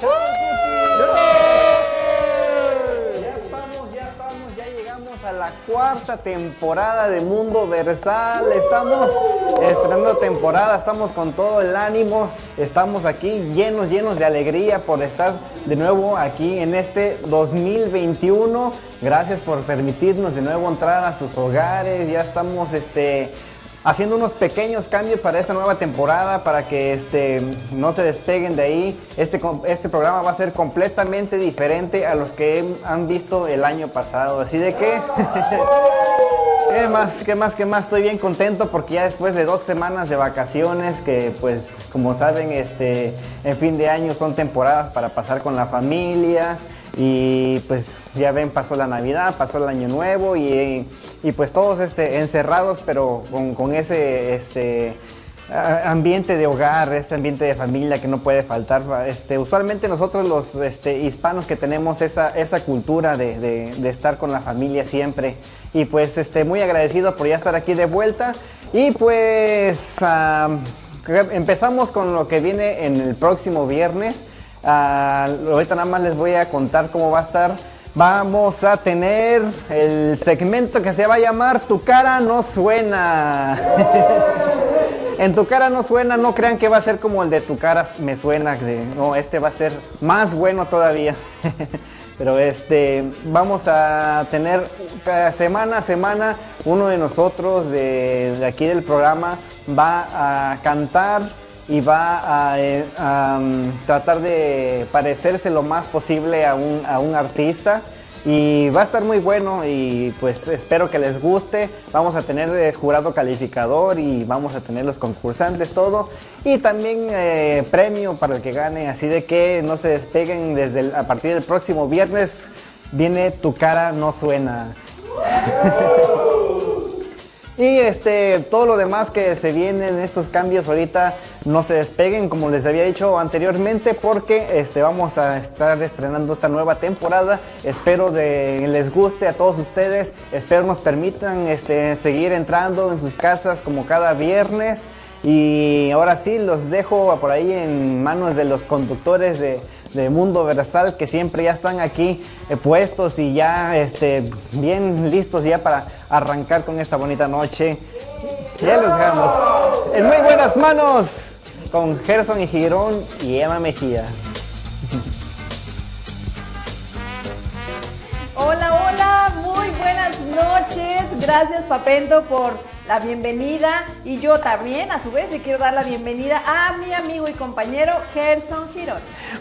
Ya estamos, ya estamos, ya llegamos a la cuarta temporada de Mundo Versal. Estamos estrenando temporada, estamos con todo el ánimo, estamos aquí llenos, llenos de alegría por estar de nuevo aquí en este 2021. Gracias por permitirnos de nuevo entrar a sus hogares. Ya estamos este haciendo unos pequeños cambios para esta nueva temporada para que este, no se despeguen de ahí. Este, este programa va a ser completamente diferente a los que han visto el año pasado. Así de que, ¿qué más? ¿Qué más? ¿Qué más? Estoy bien contento porque ya después de dos semanas de vacaciones, que pues como saben, este, en fin de año son temporadas para pasar con la familia. Y pues ya ven, pasó la Navidad, pasó el Año Nuevo y, pues todos este, encerrados, pero con, ese este, ambiente de hogar, ese ambiente de familia que no puede faltar. Este, usualmente nosotros los este, hispanos que tenemos esa, esa cultura de, estar con la familia siempre. Y pues este, muy agradecido por ya estar aquí de vuelta. Y pues empezamos con lo que viene en el próximo viernes. Ah, ahorita nada más les voy a contar cómo va a estar. Vamos a tener el segmento que se va a llamar Tu cara no suena. en Tu cara no suena, no crean que va a ser como el de Tu cara me suena. No, este va a ser más bueno todavía. Pero este, vamos a tener semana a semana uno de nosotros de aquí del programa va a cantar y va a, eh, mm, tratar de parecerse lo más posible a un, a un artista y va a estar muy bueno y pues espero que les guste. Vamos a tener eh, jurado calificador y vamos a tener los concursantes, todo. Y también eh, premio para el que gane, así de que no se despeguen desde a partir del próximo viernes. Viene Tu cara no suena. Y este, todo lo demás que se vienen, estos cambios ahorita, no se despeguen como les había dicho anteriormente porque este, vamos a estar estrenando esta nueva temporada. Espero que les guste a todos ustedes, espero nos permitan este, seguir entrando en sus casas como cada viernes. Y ahora sí, los dejo por ahí en manos de los conductores de, Mundo Versal que siempre ya están aquí eh, puestos y ya este, bien listos ya para arrancar con esta bonita noche. Ya los dejamos en muy buenas manos con Gerson y Girón y Emma Mejía. Hola, hola, muy buenas noches. Gracias Papento por la bienvenida y yo también a su vez le quiero dar la bienvenida a mi amigo y compañero Gerson Girón.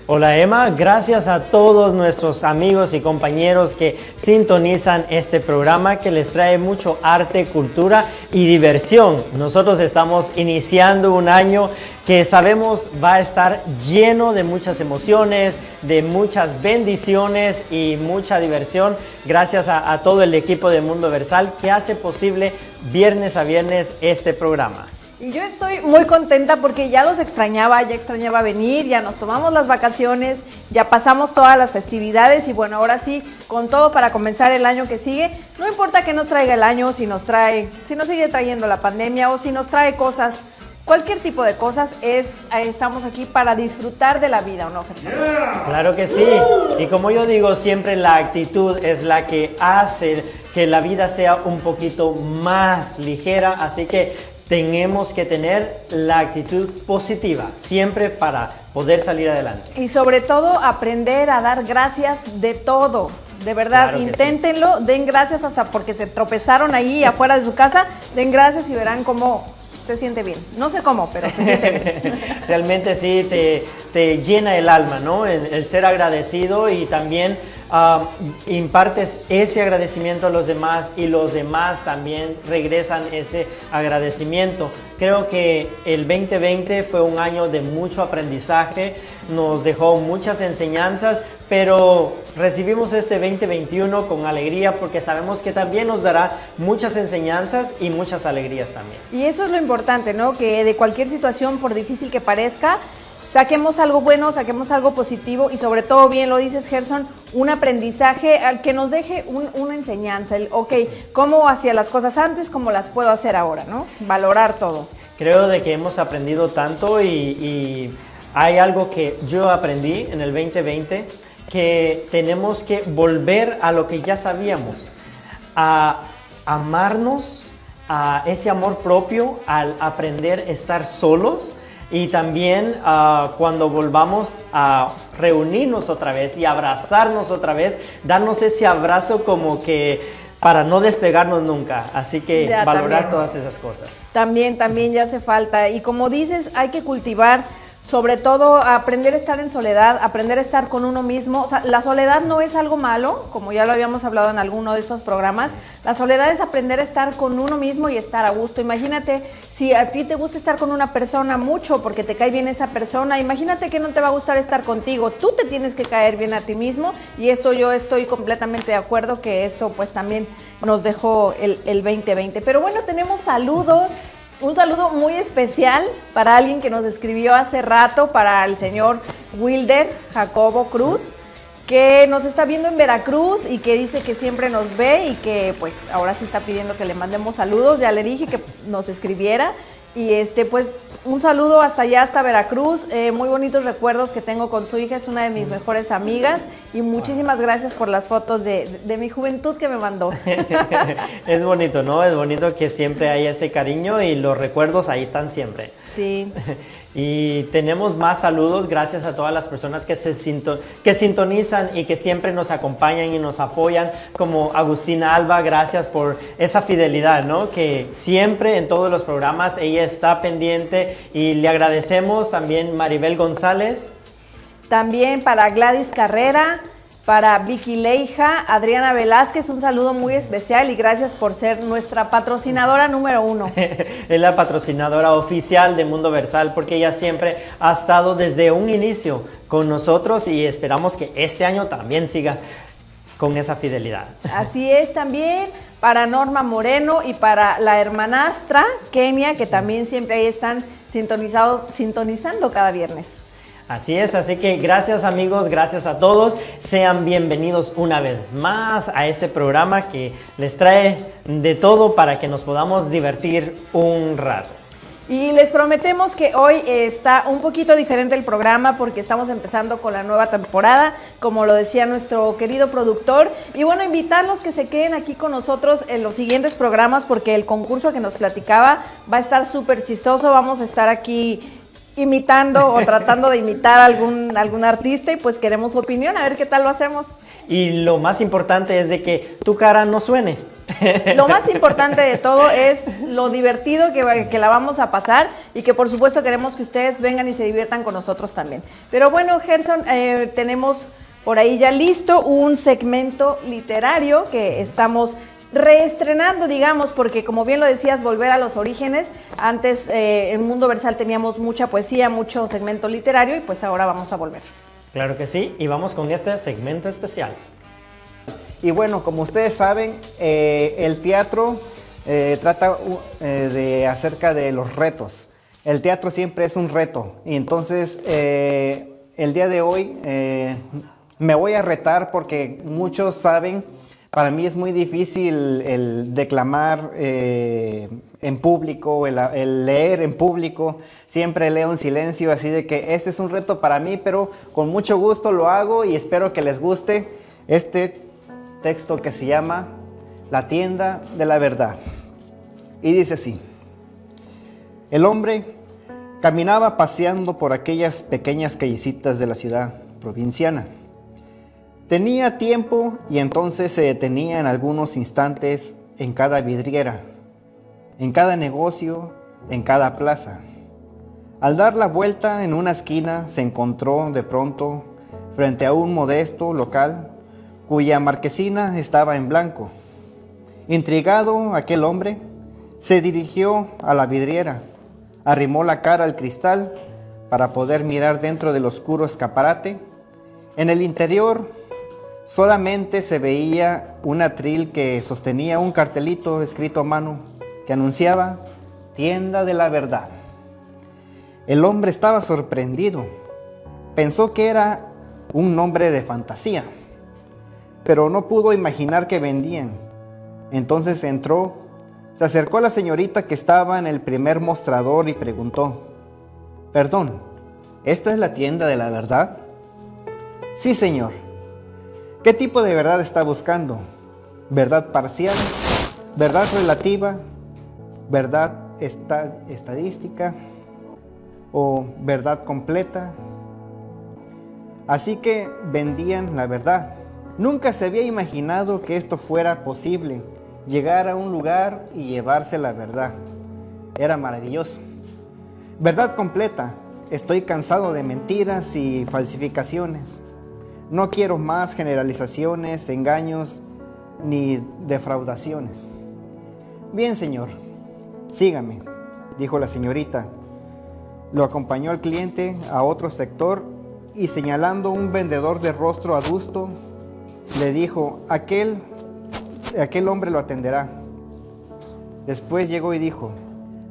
Hola Emma, gracias a todos nuestros amigos y compañeros que sintonizan este programa que les trae mucho arte, cultura y diversión. Nosotros estamos iniciando un año que sabemos va a estar lleno de muchas emociones, de muchas bendiciones y mucha diversión gracias a, todo el equipo de Mundo Versal que hace posible viernes a viernes este programa. Y yo estoy muy contenta porque ya los extrañaba, ya extrañaba venir, ya nos tomamos las vacaciones, ya pasamos todas las festividades y bueno, ahora sí, con todo para comenzar el año que sigue. No importa que nos traiga el año, si nos trae, si nos sigue trayendo la pandemia o si nos trae cosas cualquier tipo de cosas, es, estamos aquí para disfrutar de la vida, ¿o no, Claro que sí. Y como yo digo, siempre la actitud es la que hace que la vida sea un poquito más ligera. Así que tenemos que tener la actitud positiva, siempre para poder salir adelante. Y sobre todo aprender a dar gracias de todo. De verdad, inténtenlo, den gracias hasta porque se tropezaron ahí afuera de su casa, den gracias y verán cómo se siente bien. No sé cómo, pero se siente bien. Realmente sí, te, llena el alma, ¿no? El, ser agradecido y también ah, impartes ese agradecimiento a los demás y los demás también regresan ese agradecimiento. Creo que el 2020 fue un año de mucho aprendizaje, nos dejó muchas enseñanzas, pero recibimos este 2021 con alegría porque sabemos que también nos dará muchas enseñanzas y muchas alegrías también. Y eso es lo importante, ¿no? Que de cualquier situación, por difícil que parezca, saquemos algo bueno, saquemos algo positivo y sobre todo, bien lo dices Gerson, un aprendizaje al que nos deje una enseñanza, el, ok, cómo hacía las cosas antes, cómo las puedo hacer ahora, ¿no? Valorar todo. Creo de que hemos aprendido tanto y hay algo que yo aprendí en el 2020, que tenemos que volver a lo que ya sabíamos, a amarnos, a ese amor propio, al aprender a estar solos y también ah, cuando volvamos a reunirnos otra vez y abrazarnos otra vez, darnos ese abrazo como que para no despegarnos nunca. Así que valorar todas esas cosas. También, también ya hace falta. Y como dices, hay que cultivar sobre todo aprender a estar en soledad, aprender a estar con uno mismo. O sea, la soledad no es algo malo, como ya lo habíamos hablado en alguno de estos programas. La soledad es aprender a estar con uno mismo y estar a gusto. Imagínate si a ti te gusta estar con una persona mucho porque te cae bien esa persona, imagínate que no te va a gustar estar contigo. Tú te tienes que caer bien a ti mismo y esto yo estoy completamente de acuerdo que esto pues también nos dejó el, el 2020. Pero bueno, tenemos saludos. Un saludo muy especial para alguien que nos escribió hace rato, para el señor Wilder Jacobo Cruz, que nos está viendo en Veracruz y que dice que siempre nos ve y que pues ahora sí está pidiendo que le mandemos saludos. Ya le dije que nos escribiera y este, pues, un saludo hasta allá, hasta Veracruz. Eh, muy bonitos recuerdos que tengo con su hija, es una de mis mejores amigas. Y muchísimas gracias por las fotos de, de mi juventud que me mandó. es bonito, ¿no? Es bonito que siempre hay ese cariño y los recuerdos ahí están siempre. Sí. Y tenemos más saludos gracias a todas las personas que, se que sintonizan y que siempre nos acompañan y nos apoyan, como Agustina Alba, gracias por esa fidelidad, ¿no? Que siempre en todos los programas ella está pendiente y le agradecemos también Maribel González. También para Gladys Carrera, para Vicky Leija, Adriana Velázquez, un saludo muy especial y gracias por ser nuestra patrocinadora número uno. es la patrocinadora oficial de Mundo Versal porque ella siempre ha estado desde un inicio con nosotros y esperamos que este año también siga con esa fidelidad. Así es también para Norma Moreno y para la hermanastra Kenia, que también siempre ahí están sintonizando cada viernes. Así es, así que gracias amigos, gracias a todos. Sean bienvenidos una vez más a este programa que les trae de todo para que nos podamos divertir un rato. Y les prometemos que hoy está un poquito diferente el programa porque estamos empezando con la nueva temporada, como lo decía nuestro querido productor. Y bueno, invitarlos que se queden aquí con nosotros en los siguientes programas porque el concurso que nos platicaba va a estar súper chistoso. Vamos a estar aquí imitando o tratando de imitar a algún, algún artista y pues queremos su opinión, a ver qué tal lo hacemos. Y lo más importante es de que tu cara no suene. Lo más importante de todo es lo divertido que, la vamos a pasar y que por supuesto queremos que ustedes vengan y se diviertan con nosotros también. Pero bueno, Gerson, eh, tenemos por ahí ya listo un segmento literario que estamos reestrenando, digamos, porque como bien lo decías, volver a los orígenes. Antes eh, en Mundo Versal teníamos mucha poesía, mucho segmento literario y pues ahora vamos a volver. Claro que sí, y vamos con este segmento especial. Y bueno, como ustedes saben, eh, el teatro eh, trata de acerca de los retos. El teatro siempre es un reto y entonces el día de hoy me voy a retar porque muchos saben para mí es muy difícil el declamar eh, en público, el, leer en público. Siempre leo en silencio, así de que este es un reto para mí, pero con mucho gusto lo hago y espero que les guste este texto que se llama La tienda de la verdad. Y dice así, el hombre caminaba paseando por aquellas pequeñas callecitas de la ciudad provinciana Tenía tiempo y entonces se detenía en algunos instantes en cada vidriera, en cada negocio, en cada plaza. Al dar la vuelta en una esquina se encontró de pronto frente a un modesto local cuya marquesina estaba en blanco. Intrigado aquel hombre se dirigió a la vidriera, arrimó la cara al cristal para poder mirar dentro del oscuro escaparate. En el interior Solamente se veía un atril que sostenía un cartelito escrito a mano que anunciaba tienda de la verdad. El hombre estaba sorprendido. Pensó que era un nombre de fantasía, pero no pudo imaginar que vendían. Entonces entró, se acercó a la señorita que estaba en el primer mostrador y preguntó, perdón, ¿Esta es la tienda de la verdad? Sí, Señor. ¿Qué tipo de verdad está buscando? ¿Verdad parcial? ¿Verdad relativa? ¿Verdad estadística? ¿O verdad completa? Así que vendían la verdad. Nunca se había imaginado que esto fuera posible, llegar a un lugar y llevarse la verdad. Era maravilloso. Verdad completa. Estoy cansado de mentiras y falsificaciones. No quiero más generalizaciones, engaños ni defraudaciones. Bien, señor, sígame, dijo la señorita. Lo acompañó al cliente a otro sector y señalando un vendedor de rostro adusto, le dijo, aquel, aquel hombre lo atenderá. Después llegó y dijo,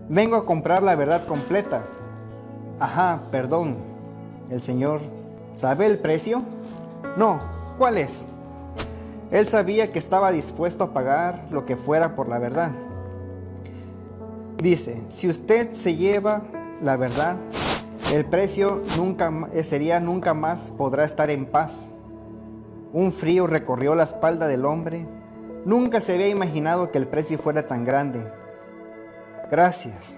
vengo a comprar la verdad completa. Ajá, perdón. El señor, ¿sabe el precio? No, ¿cuál es? Él sabía que estaba dispuesto a pagar lo que fuera por la verdad. Dice, si usted se lleva la verdad, el precio nunca sería nunca más podrá estar en paz. Un frío recorrió la espalda del hombre. Nunca se había imaginado que el precio fuera tan grande. Gracias.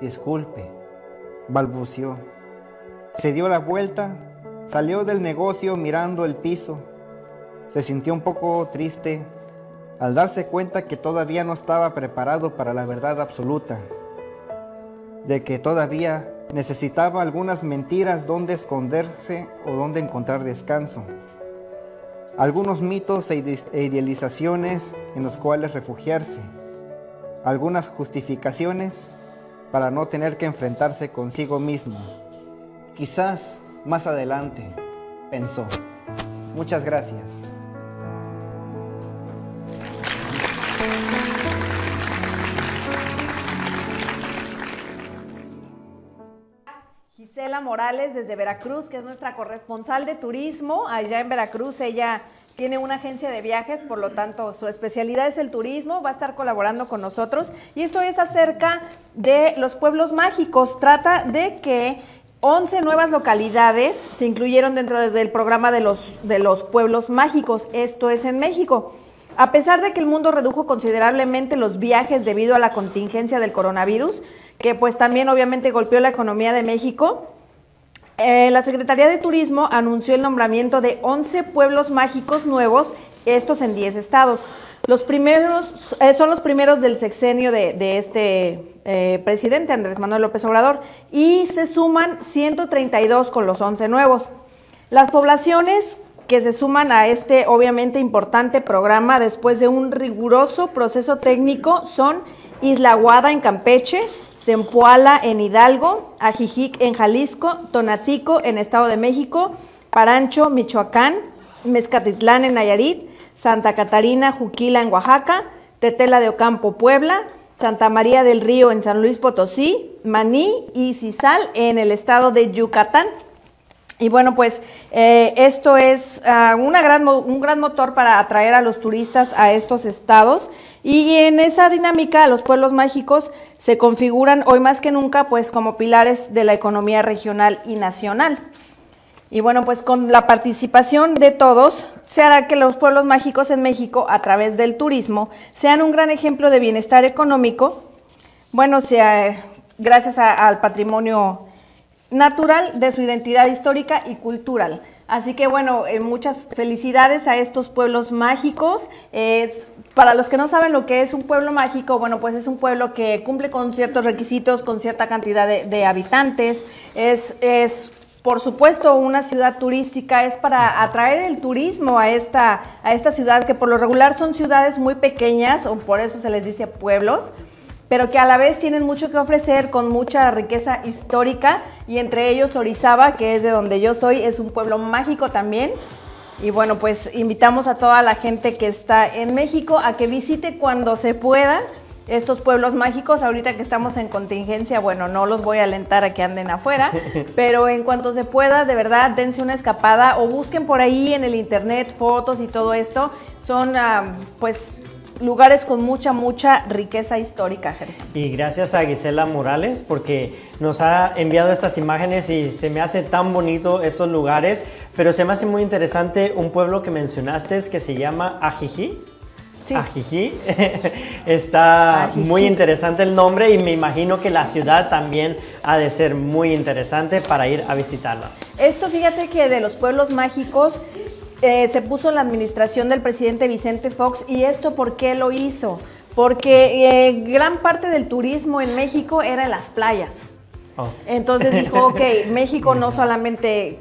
Disculpe. Balbució. Se dio la vuelta, salió del negocio mirando el piso. Se sintió un poco triste al darse cuenta que todavía no estaba preparado para la verdad absoluta, de que todavía necesitaba algunas mentiras donde esconderse o donde encontrar descanso algunos mitos e, e idealizaciones en los cuales refugiarse, algunas justificaciones para no tener que enfrentarse consigo mismo. Quizás más adelante, pensó. Muchas gracias. Morales desde Veracruz, que es nuestra corresponsal de turismo allá en Veracruz. Ella tiene una agencia de viajes, por lo tanto su especialidad es el turismo, va a estar colaborando con nosotros y esto es acerca de los pueblos mágicos. Trata de que 11 nuevas localidades se incluyeron dentro del programa de los, de los pueblos mágicos, esto es en México. A pesar de que el mundo redujo considerablemente los viajes debido a la contingencia del coronavirus, que pues también obviamente golpeó la economía de México, eh, la Secretaría de Turismo anunció el nombramiento de 11 pueblos mágicos nuevos, estos en 10 estados. Los primeros eh, son los primeros del sexenio de, este eh, presidente, Andrés Manuel López Obrador, y se suman 132 con los 11 nuevos. Las poblaciones que se suman a este obviamente importante programa después de un riguroso proceso técnico son Isla Guada en Campeche, Zempoala en Hidalgo, Ajijic en Jalisco, Tonatico en Estado de México, Parancho, Michoacán, Mezcatitlán en Nayarit, Santa Catarina, Juquila en Oaxaca, Tetela de Ocampo, Puebla, Santa María del Río en San Luis Potosí, Maní y Cisal en el estado de Yucatán. Y bueno, pues eh, esto es ah, gran, un gran motor para atraer a los turistas a estos estados. Y en esa dinámica, los pueblos mágicos se configuran hoy más que nunca pues como pilares de la economía regional y nacional. Y bueno, pues con la participación de todos, se hará que los pueblos mágicos en México, a través del turismo, sean un gran ejemplo de bienestar económico, bueno, sea, gracias al patrimonio natural de su identidad histórica y cultural. Así que bueno, eh, muchas felicidades a estos pueblos mágicos. para los que no saben lo que es un pueblo mágico, bueno, pues es un pueblo que cumple con ciertos requisitos, con cierta cantidad de, habitantes. Es, es, por supuesto, una ciudad turística, es para atraer el turismo a esta, a esta ciudad, que por lo regular son ciudades muy pequeñas, o por eso se les dice pueblos pero que a la vez tienen mucho que ofrecer con mucha riqueza histórica y entre ellos Orizaba, que es de donde yo soy, es un pueblo mágico también. Y bueno, pues invitamos a toda la gente que está en México a que visite cuando se pueda estos pueblos mágicos. Ahorita que estamos en contingencia, bueno, no los voy a alentar a que anden afuera, pero en cuanto se pueda, de verdad, dense una escapada o busquen por ahí en el internet fotos y todo esto. Son, ah, pues, lugares con mucha, mucha riqueza histórica, Gerson. Y gracias a Gisela Morales porque nos ha enviado estas imágenes y se me hace tan bonito estos lugares, pero se me hace muy interesante un pueblo que mencionaste que se llama Ajiji. Sí. Ajiji. Está muy interesante el nombre y me imagino que la ciudad también ha de ser muy interesante para ir a visitarla. Esto, fíjate que de los pueblos mágicos eh, se puso en la administración del presidente Vicente Fox y esto ¿por qué lo hizo? Porque eh, gran parte del turismo en México era en las playas. Oh. Entonces dijo, ok, México no solamente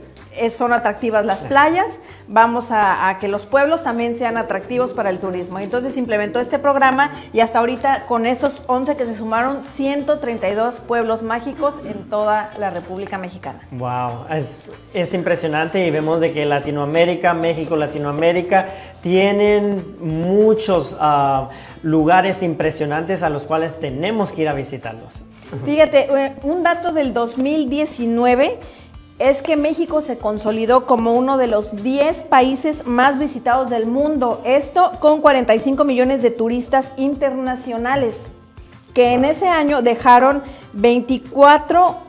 son atractivas las playas, vamos a, a que los pueblos también sean atractivos para el turismo. Entonces implementó este programa y hasta ahorita con esos 11 que se sumaron, 132 pueblos mágicos en toda la República Mexicana. Wow, es, es impresionante y vemos de que Latinoamérica, México, Latinoamérica tienen muchos ah, lugares impresionantes a los cuales tenemos que ir a visitarlos. Fíjate, eh, un dato del 2019 es que México se consolidó como uno de los 10 países más visitados del mundo. Esto con 45 millones de turistas internacionales, que en ese año dejaron 24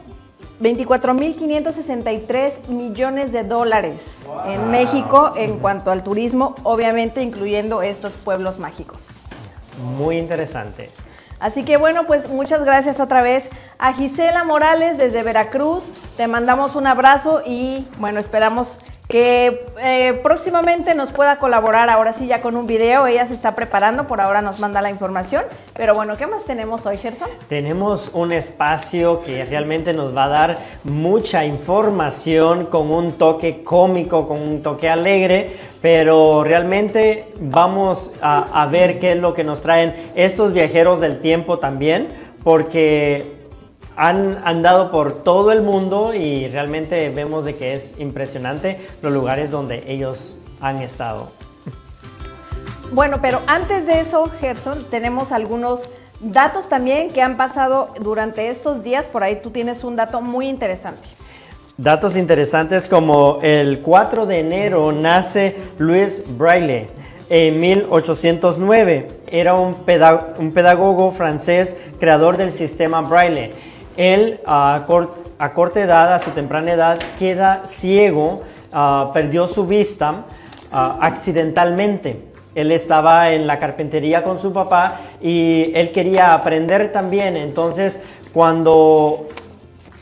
24.563 millones de dólares en México en cuanto al turismo, obviamente incluyendo estos pueblos mágicos. Muy interesante. Así que bueno, pues muchas gracias otra vez a Gisela Morales desde Veracruz. Te mandamos un abrazo y bueno, esperamos que eh, próximamente nos pueda colaborar ahora sí ya con un video. Ella se está preparando, por ahora nos manda la información. Pero bueno, ¿qué más tenemos hoy, Gerson? Tenemos un espacio que realmente nos va a dar mucha información con un toque cómico, con un toque alegre, pero realmente vamos a, a ver qué es lo que nos traen estos viajeros del tiempo también, porque han andado por todo el mundo y realmente vemos de que es impresionante los lugares donde ellos han estado. Bueno, pero antes de eso, Gerson, tenemos algunos datos también que han pasado durante estos días. Por ahí tú tienes un dato muy interesante. Datos interesantes como el 4 de enero nace Louis Braille en 1809. Era un, un pedagogo francés creador del sistema Braille. Él a, cor- a corta edad, a su temprana edad, queda ciego, ah, perdió su vista ah, accidentalmente. Él estaba en la carpintería con su papá y él quería aprender también. Entonces, cuando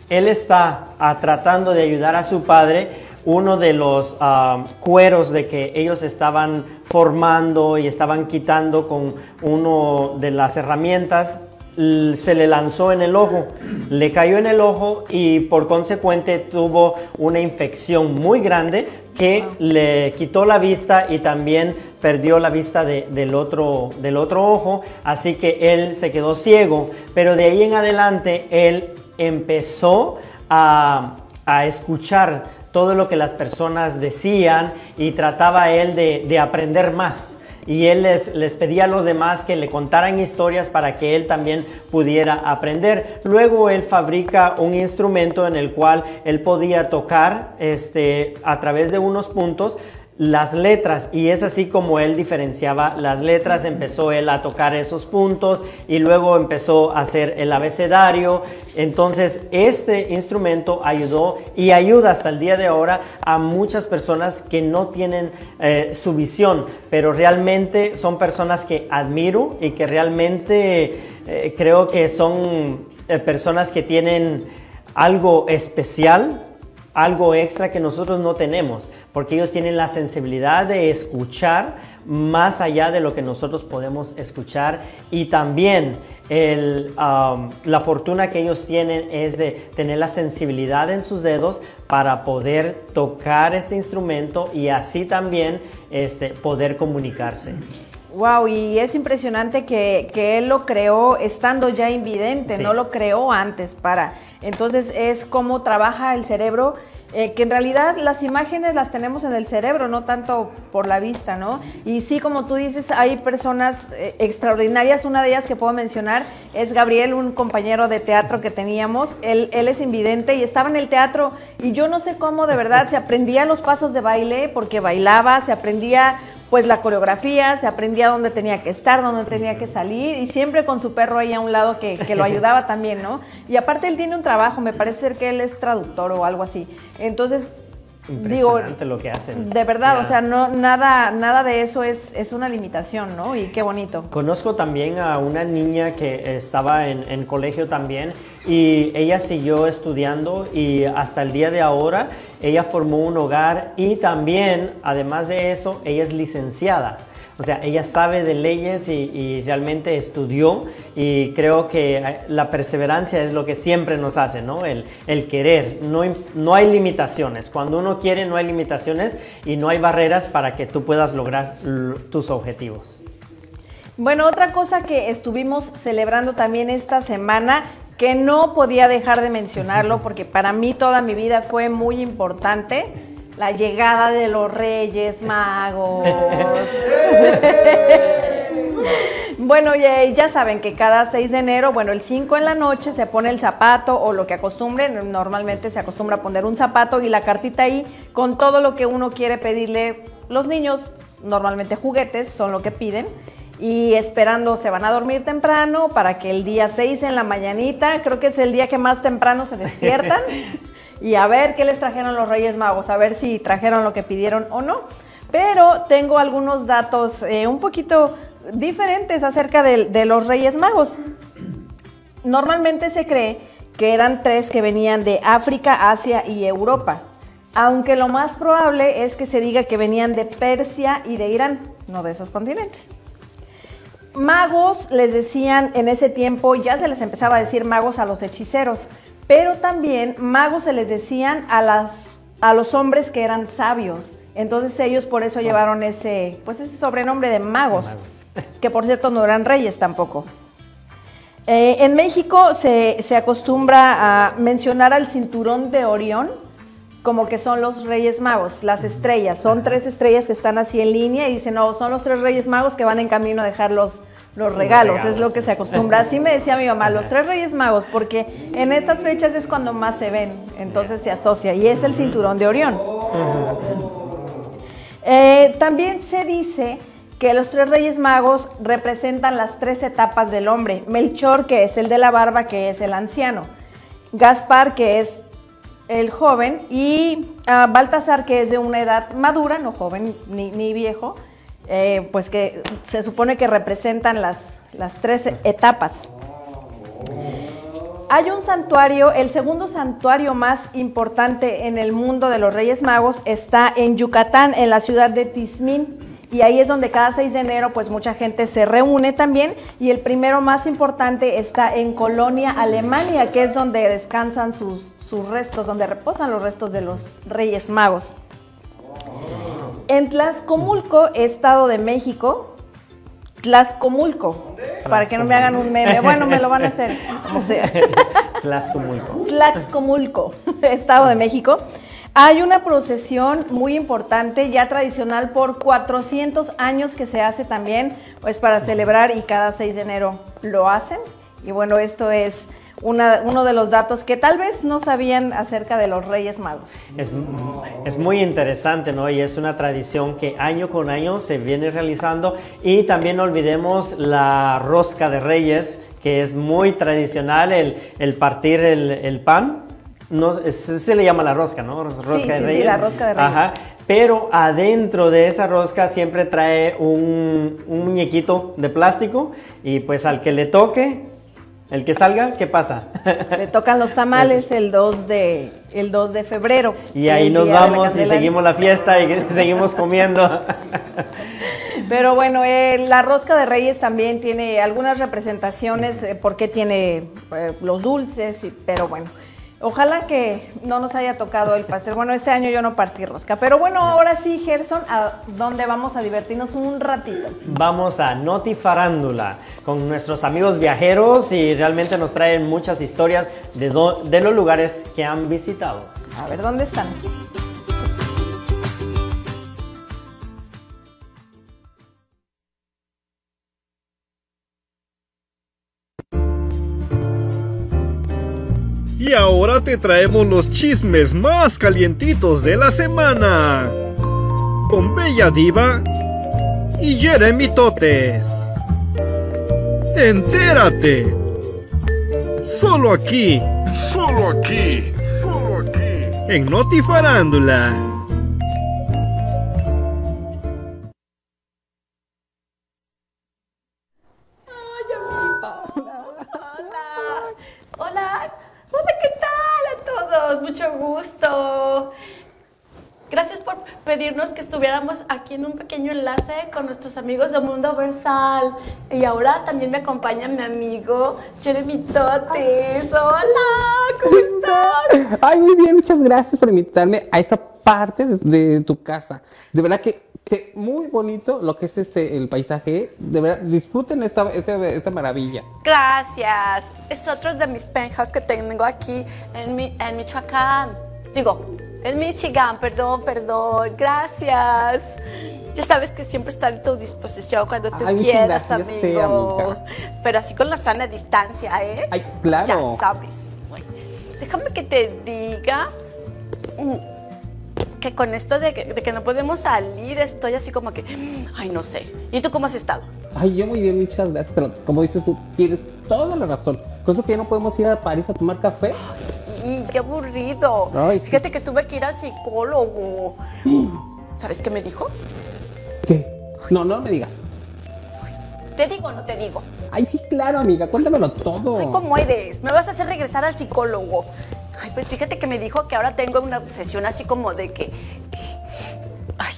él está ah, tratando de ayudar a su padre. Uno de los cueros de que ellos estaban formando y estaban quitando con uno de las herramientas se le lanzó en el ojo, le cayó en el ojo y por consecuente tuvo una infección muy grande que le quitó la vista y también perdió la vista de- del, otro, del otro ojo, así que él se quedó ciego, pero de ahí en adelante él empezó a, a escuchar todo lo que las personas decían y trataba él de, de aprender más. Y él les, les pedía a los demás que le contaran historias para que él también pudiera aprender. Luego él fabrica un instrumento en el cual él podía tocar este, a través de unos puntos las letras y es así como él diferenciaba las letras, empezó él a tocar esos puntos y luego empezó a hacer el abecedario. Entonces este instrumento ayudó y ayuda hasta el día de ahora a muchas personas que no tienen eh, su visión, pero realmente son personas que admiro y que realmente eh, creo que son eh, personas que tienen algo especial algo extra que nosotros no tenemos, porque ellos tienen la sensibilidad de escuchar más allá de lo que nosotros podemos escuchar y también el, um, la fortuna que ellos tienen es de tener la sensibilidad en sus dedos para poder tocar este instrumento y así también este, poder comunicarse. Wow, y es impresionante que, que él lo creó estando ya invidente, Sí. no lo creó antes para. Entonces es cómo trabaja el cerebro, eh, que en realidad las imágenes las tenemos en el cerebro, no tanto por la vista, ¿no? Y sí, como tú dices, hay personas eh, extraordinarias, una de ellas que puedo mencionar es Gabriel, un compañero de teatro que teníamos, él, él es invidente y estaba en el teatro. Y yo no sé cómo de verdad se aprendía los pasos de baile porque bailaba, se aprendía pues la coreografía, se aprendía dónde tenía que estar, dónde tenía que salir y siempre con su perro ahí a un lado que, que lo ayudaba también, ¿no? Y aparte él tiene un trabajo, me parece ser que él es traductor o algo así. Entonces, digo, Impresionante lo que hacen. de verdad, Ya. o sea, no, nada, nada de eso es, es una limitación, ¿no? Y qué bonito. Conozco también a una niña que estaba en, en colegio también y ella siguió estudiando y hasta el día de ahora ella formó un hogar y también, además de eso, ella es licenciada. O sea, ella sabe de leyes y, y realmente estudió y creo que eh, la perseverancia es lo que siempre nos hace, ¿no? El, el querer. No, no hay limitaciones. Cuando uno quiere no hay limitaciones y no hay barreras para que tú puedas lograr tus objetivos. Bueno, otra cosa que estuvimos celebrando también esta semana, que no podía dejar de mencionarlo porque para mí toda mi vida fue muy importante, la llegada de los Reyes Magos. Bueno, ya, ya saben que cada 6 de enero, bueno, el 5 en la noche se pone el zapato o lo que acostumbren, normalmente se acostumbra a poner un zapato y la cartita ahí con todo lo que uno quiere pedirle. Los niños, normalmente juguetes, son lo que piden y esperando se van a dormir temprano para que el día 6 en la mañanita, creo que es el día que más temprano se despiertan y a ver qué les trajeron los Reyes Magos, a ver si trajeron lo que pidieron o no. Pero tengo algunos datos eh, un poquito diferentes acerca de, de los Reyes Magos. Normalmente se cree que eran tres que venían de África, Asia y Europa, aunque lo más probable es que se diga que venían de Persia y de Irán, no de esos continentes. Magos les decían en ese tiempo, ya se les empezaba a decir magos a los hechiceros, pero también magos se les decían a, las, a los hombres que eran sabios. Entonces ellos por eso llevaron ese, pues ese sobrenombre de magos, que por cierto no eran reyes tampoco. Eh, en México se, se acostumbra a mencionar al cinturón de Orión como que son los Reyes Magos, las estrellas. Son tres estrellas que están así en línea y dicen, no, son los tres Reyes Magos que van en camino a dejar los, los regalos. regalos, es lo que se acostumbra. Así me decía mi mamá, los tres Reyes Magos, porque en estas fechas es cuando más se ven, entonces se asocia. Y es el cinturón de Orión. Eh, también se dice que los tres reyes magos representan las tres etapas del hombre. Melchor, que es el de la barba, que es el anciano. Gaspar, que es el joven. Y ah, Baltasar, que es de una edad madura, no joven ni, ni viejo, eh, pues que se supone que representan las, las tres etapas. Hay un santuario, el segundo santuario más importante en el mundo de los Reyes Magos está en Yucatán, en la ciudad de Tizmín. Y ahí es donde cada 6 de enero pues mucha gente se reúne también. Y el primero más importante está en Colonia, Alemania, que es donde descansan sus, sus restos, donde reposan los restos de los Reyes Magos. En Tlaxcomulco, Estado de México, Tlaxcomulco, para que no me hagan un meme, bueno, me lo van a hacer. O sea, Tlaxcomulco. Tlaxcomulco, Estado de México. Hay una procesión muy importante, ya tradicional por 400 años que se hace también, pues para celebrar y cada 6 de enero lo hacen. Y bueno, esto es una- uno de los datos que tal vez no sabían acerca de los Reyes Magos. Es, es muy interesante, ¿no? Y es una tradición que año con año se viene realizando. Y también no olvidemos la rosca de reyes, que es muy tradicional, el, el partir el, el pan. No, se le llama la rosca, ¿no? Rosca Sí, de sí, sí, reyes. la rosca de reyes. Ajá. Pero adentro de esa rosca siempre trae un, un muñequito de plástico y pues al que le toque, el que salga, ¿qué pasa? Le tocan los tamales el 2 de, el 2 de febrero. Y ahí nos vamos y seguimos la fiesta y seguimos comiendo. Pero bueno, eh, la rosca de reyes también tiene algunas representaciones, eh, porque tiene eh, los dulces, y- pero bueno, ojalá que no nos haya tocado el pastel. Bueno, este año yo no partí rosca, pero bueno, ahora sí, Gerson, ¿a dónde vamos a divertirnos un ratito? Vamos a Noti Farándula con nuestros amigos viajeros y realmente nos traen muchas historias de, de los lugares que han visitado. A ver, ¿dónde están? Te traemos los chismes más calientitos de la semana. Con Bella Diva y Jeremy Totes. Entérate. Solo aquí. Solo aquí. Solo aquí. En Notifarándula. Pedirnos que estuviéramos aquí en un pequeño enlace con nuestros amigos de Mundo Versal. Y ahora también me acompaña mi amigo Jeremy Totes. Hola, ¿cómo estás? Ay, muy bien, muchas gracias por invitarme a esa parte de, de tu casa. De verdad que, que muy bonito lo que es este el paisaje. De verdad, disfruten esta, esta, esta maravilla. Gracias. Es otro de mis penthouse que tengo aquí en, mi, en Michoacán. Digo, en Michigan, perdón, perdón. Gracias. Ya sabes que siempre está a tu disposición cuando tú Ay, quieras, gracias, amigo. amiga. Pero así con la sana distancia, ¿eh? Ay, claro. Ya sabes. Bueno, déjame que te diga que con esto de que, de que no podemos salir, estoy así como que, ay, no sé. ¿Y tú cómo has estado? Ay, yo muy bien, muchas gracias. Pero como dices tú, tienes toda la razón. Con eso que ya no podemos ir a París a tomar café. Sí, qué aburrido. Ay, sí. Fíjate que tuve que ir al psicólogo. ¿Sabes qué me dijo? ¿Qué? No, no me digas. ¿Te digo o no te digo? Ay, sí, claro, amiga, cuéntamelo todo. Ay, ¿cómo eres? Me vas a hacer regresar al psicólogo. Ay, pues fíjate que me dijo que ahora tengo una obsesión así como de que... Ay,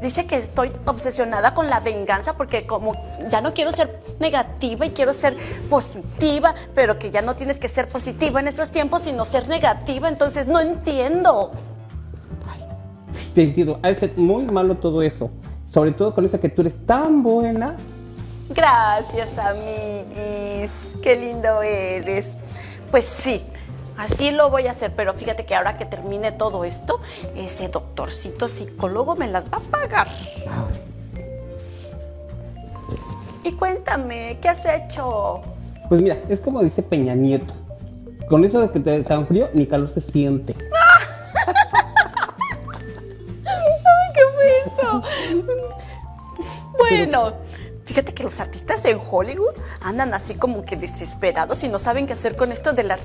dice que estoy obsesionada con la venganza porque como ya no quiero ser negativa y quiero ser positiva, pero que ya no tienes que ser positiva en estos tiempos, sino ser negativa, entonces no entiendo. Te entiendo, ha de ser muy malo todo eso. Sobre todo con eso que tú eres tan buena. Gracias, amiguis. Qué lindo eres. Pues sí, así lo voy a hacer, pero fíjate que ahora que termine todo esto, ese doctorcito psicólogo me las va a pagar. Y cuéntame, ¿qué has hecho? Pues mira, es como dice Peña Nieto. Con eso de que te tan frío, ni calor se siente. ¡Ay, qué fue eso! Bueno, fíjate que los artistas en Hollywood andan así como que desesperados y no saben qué hacer con esto de las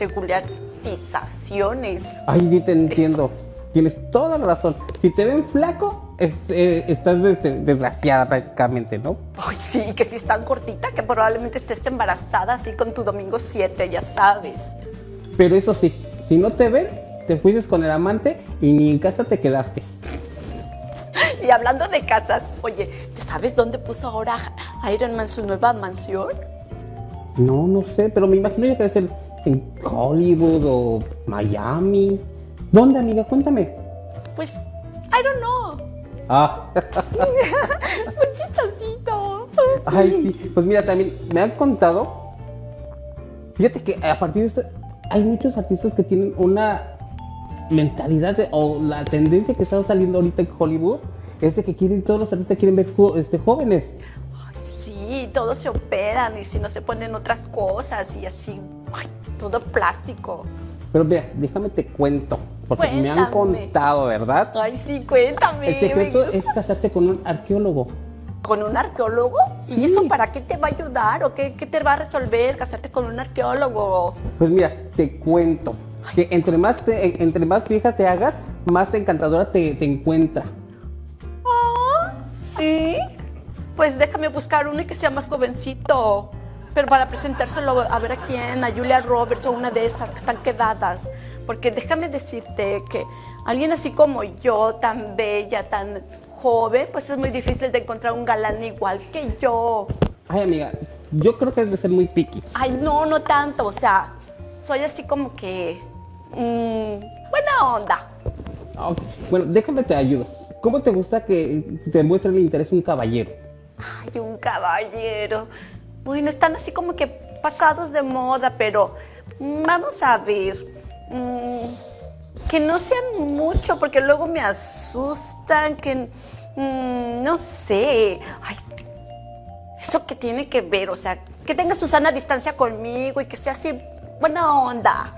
regularizaciones. Ay, sí te entiendo. Tienes toda la razón. Si te ven flaco, es- eh, estás este, desgraciada prácticamente, ¿no? Ay, sí, que si estás gordita, que probablemente estés embarazada así con tu domingo 7, ya sabes. Pero eso sí, si no te ven, te fuiste con el amante y ni en casa te quedaste. Y hablando de casas, oye, ¿ya sabes dónde puso ahora Iron Man su nueva mansión? No, no sé, pero me imagino que debe ser en Hollywood o Miami. ¿Dónde, amiga? Cuéntame. Pues, I don't know. Ah, Un chistosito. ay, sí. Pues mira, también me han contado. Fíjate que a partir de esto, hay muchos artistas que tienen una mentalidad de- o la tendencia que está saliendo ahorita en Hollywood es de que quieren, todos los artistas quieren ver jo- este, jóvenes. Ay, sí, todos se operan y si no se ponen otras cosas y así, ay, todo plástico. Pero mira, déjame te cuento, porque me han contado, ¿verdad? Ay, sí, cuéntame. El secreto es casarse con un arqueólogo. ¿Con un arqueólogo? Sí. ¿Y eso para qué te va a ayudar o qué, qué te va a resolver casarte con un arqueólogo? Pues mira, te cuento que entre más, te- entre más vieja te hagas, más encantadora te, te encuentra. ¿Sí? Pues déjame buscar uno que sea más jovencito. Pero para presentárselo a ver a quién, a Julia Roberts o una de esas que están quedadas. Porque déjame decirte que alguien así como yo, tan bella, tan joven, pues es muy difícil de encontrar un galán igual que yo. Ay, amiga, yo creo que es de ser muy picky. Ay, no, no tanto. O sea, soy así como que... mm, buena onda. Bueno, déjame te ayudo. ¿Cómo te gusta que te muestre el interés un caballero? Ay, un caballero. Bueno, están así como que pasados de moda, pero vamos a ver. Mm, que no sean mucho, porque luego me asustan, que mm, no sé. Ay, eso que tiene que ver, o sea, que tenga su sana distancia conmigo y que sea así buena onda,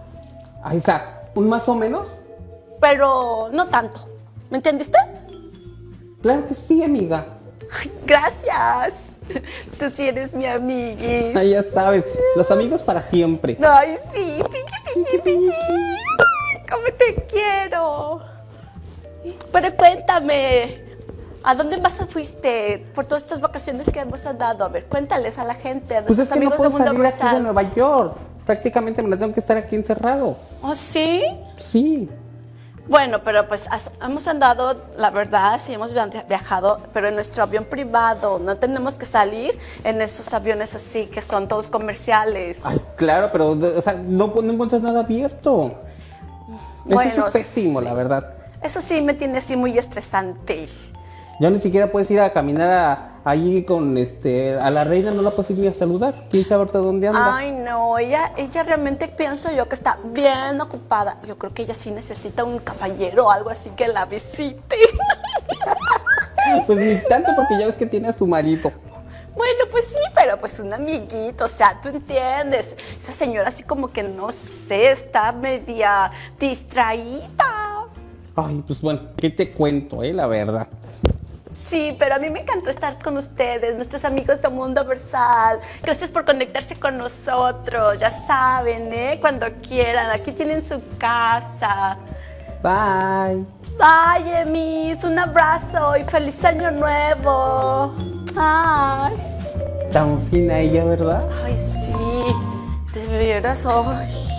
Ay, sea, un más o menos. pero no tanto. ¿Me entendiste? Claro que sí, amiga. Ay, gracias. Tú sí eres mi amiguis. Ay, ya sabes, los amigos para siempre. Ay, sí, Pinky, Pinky, Pinky. ¿Cómo te quiero? Pero cuéntame, ¿a dónde más fuiste por todas estas vacaciones que hemos andado? A ver, cuéntales a la gente, a Pues nuestros es que no amigos puedo de Mundo salir aquí de. Nueva York. Prácticamente me la tengo que estar aquí encerrado. ¿Oh, sí? Sí. Bueno, pero pues has- hemos andado, la verdad, sí hemos via- viajado, pero en nuestro avión privado. No tenemos que salir en esos aviones así que son todos comerciales. Ay, claro, pero o sea, no, no encuentras nada abierto. Bueno, Eso es pésimo, sí. la verdad. Eso sí me tiene así muy estresante. Ya ni siquiera puedes ir a caminar a, allí con este a la reina, no la puedes ir ni a saludar. ¿Quién sabe ahorita dónde anda? Ay, no, ella, ella realmente pienso yo que está bien ocupada. Yo creo que ella sí necesita un caballero o algo así que la visite. Pues ni tanto porque ya ves que tiene a su marido. Bueno, pues sí, pero pues un amiguito, o sea, tú entiendes. Esa señora así como que no sé, está media distraída. Ay, pues bueno, ¿qué te cuento, eh? La verdad. Sí, pero a mí me encantó estar con ustedes, nuestros amigos de Mundo Versal. Gracias por conectarse con nosotros. Ya saben, ¿eh? Cuando quieran. Aquí tienen su casa. Bye. Bye, Emis. Un abrazo y feliz año nuevo. Ay, Tan fina ella, ¿verdad? ay, sí. De veras, ay.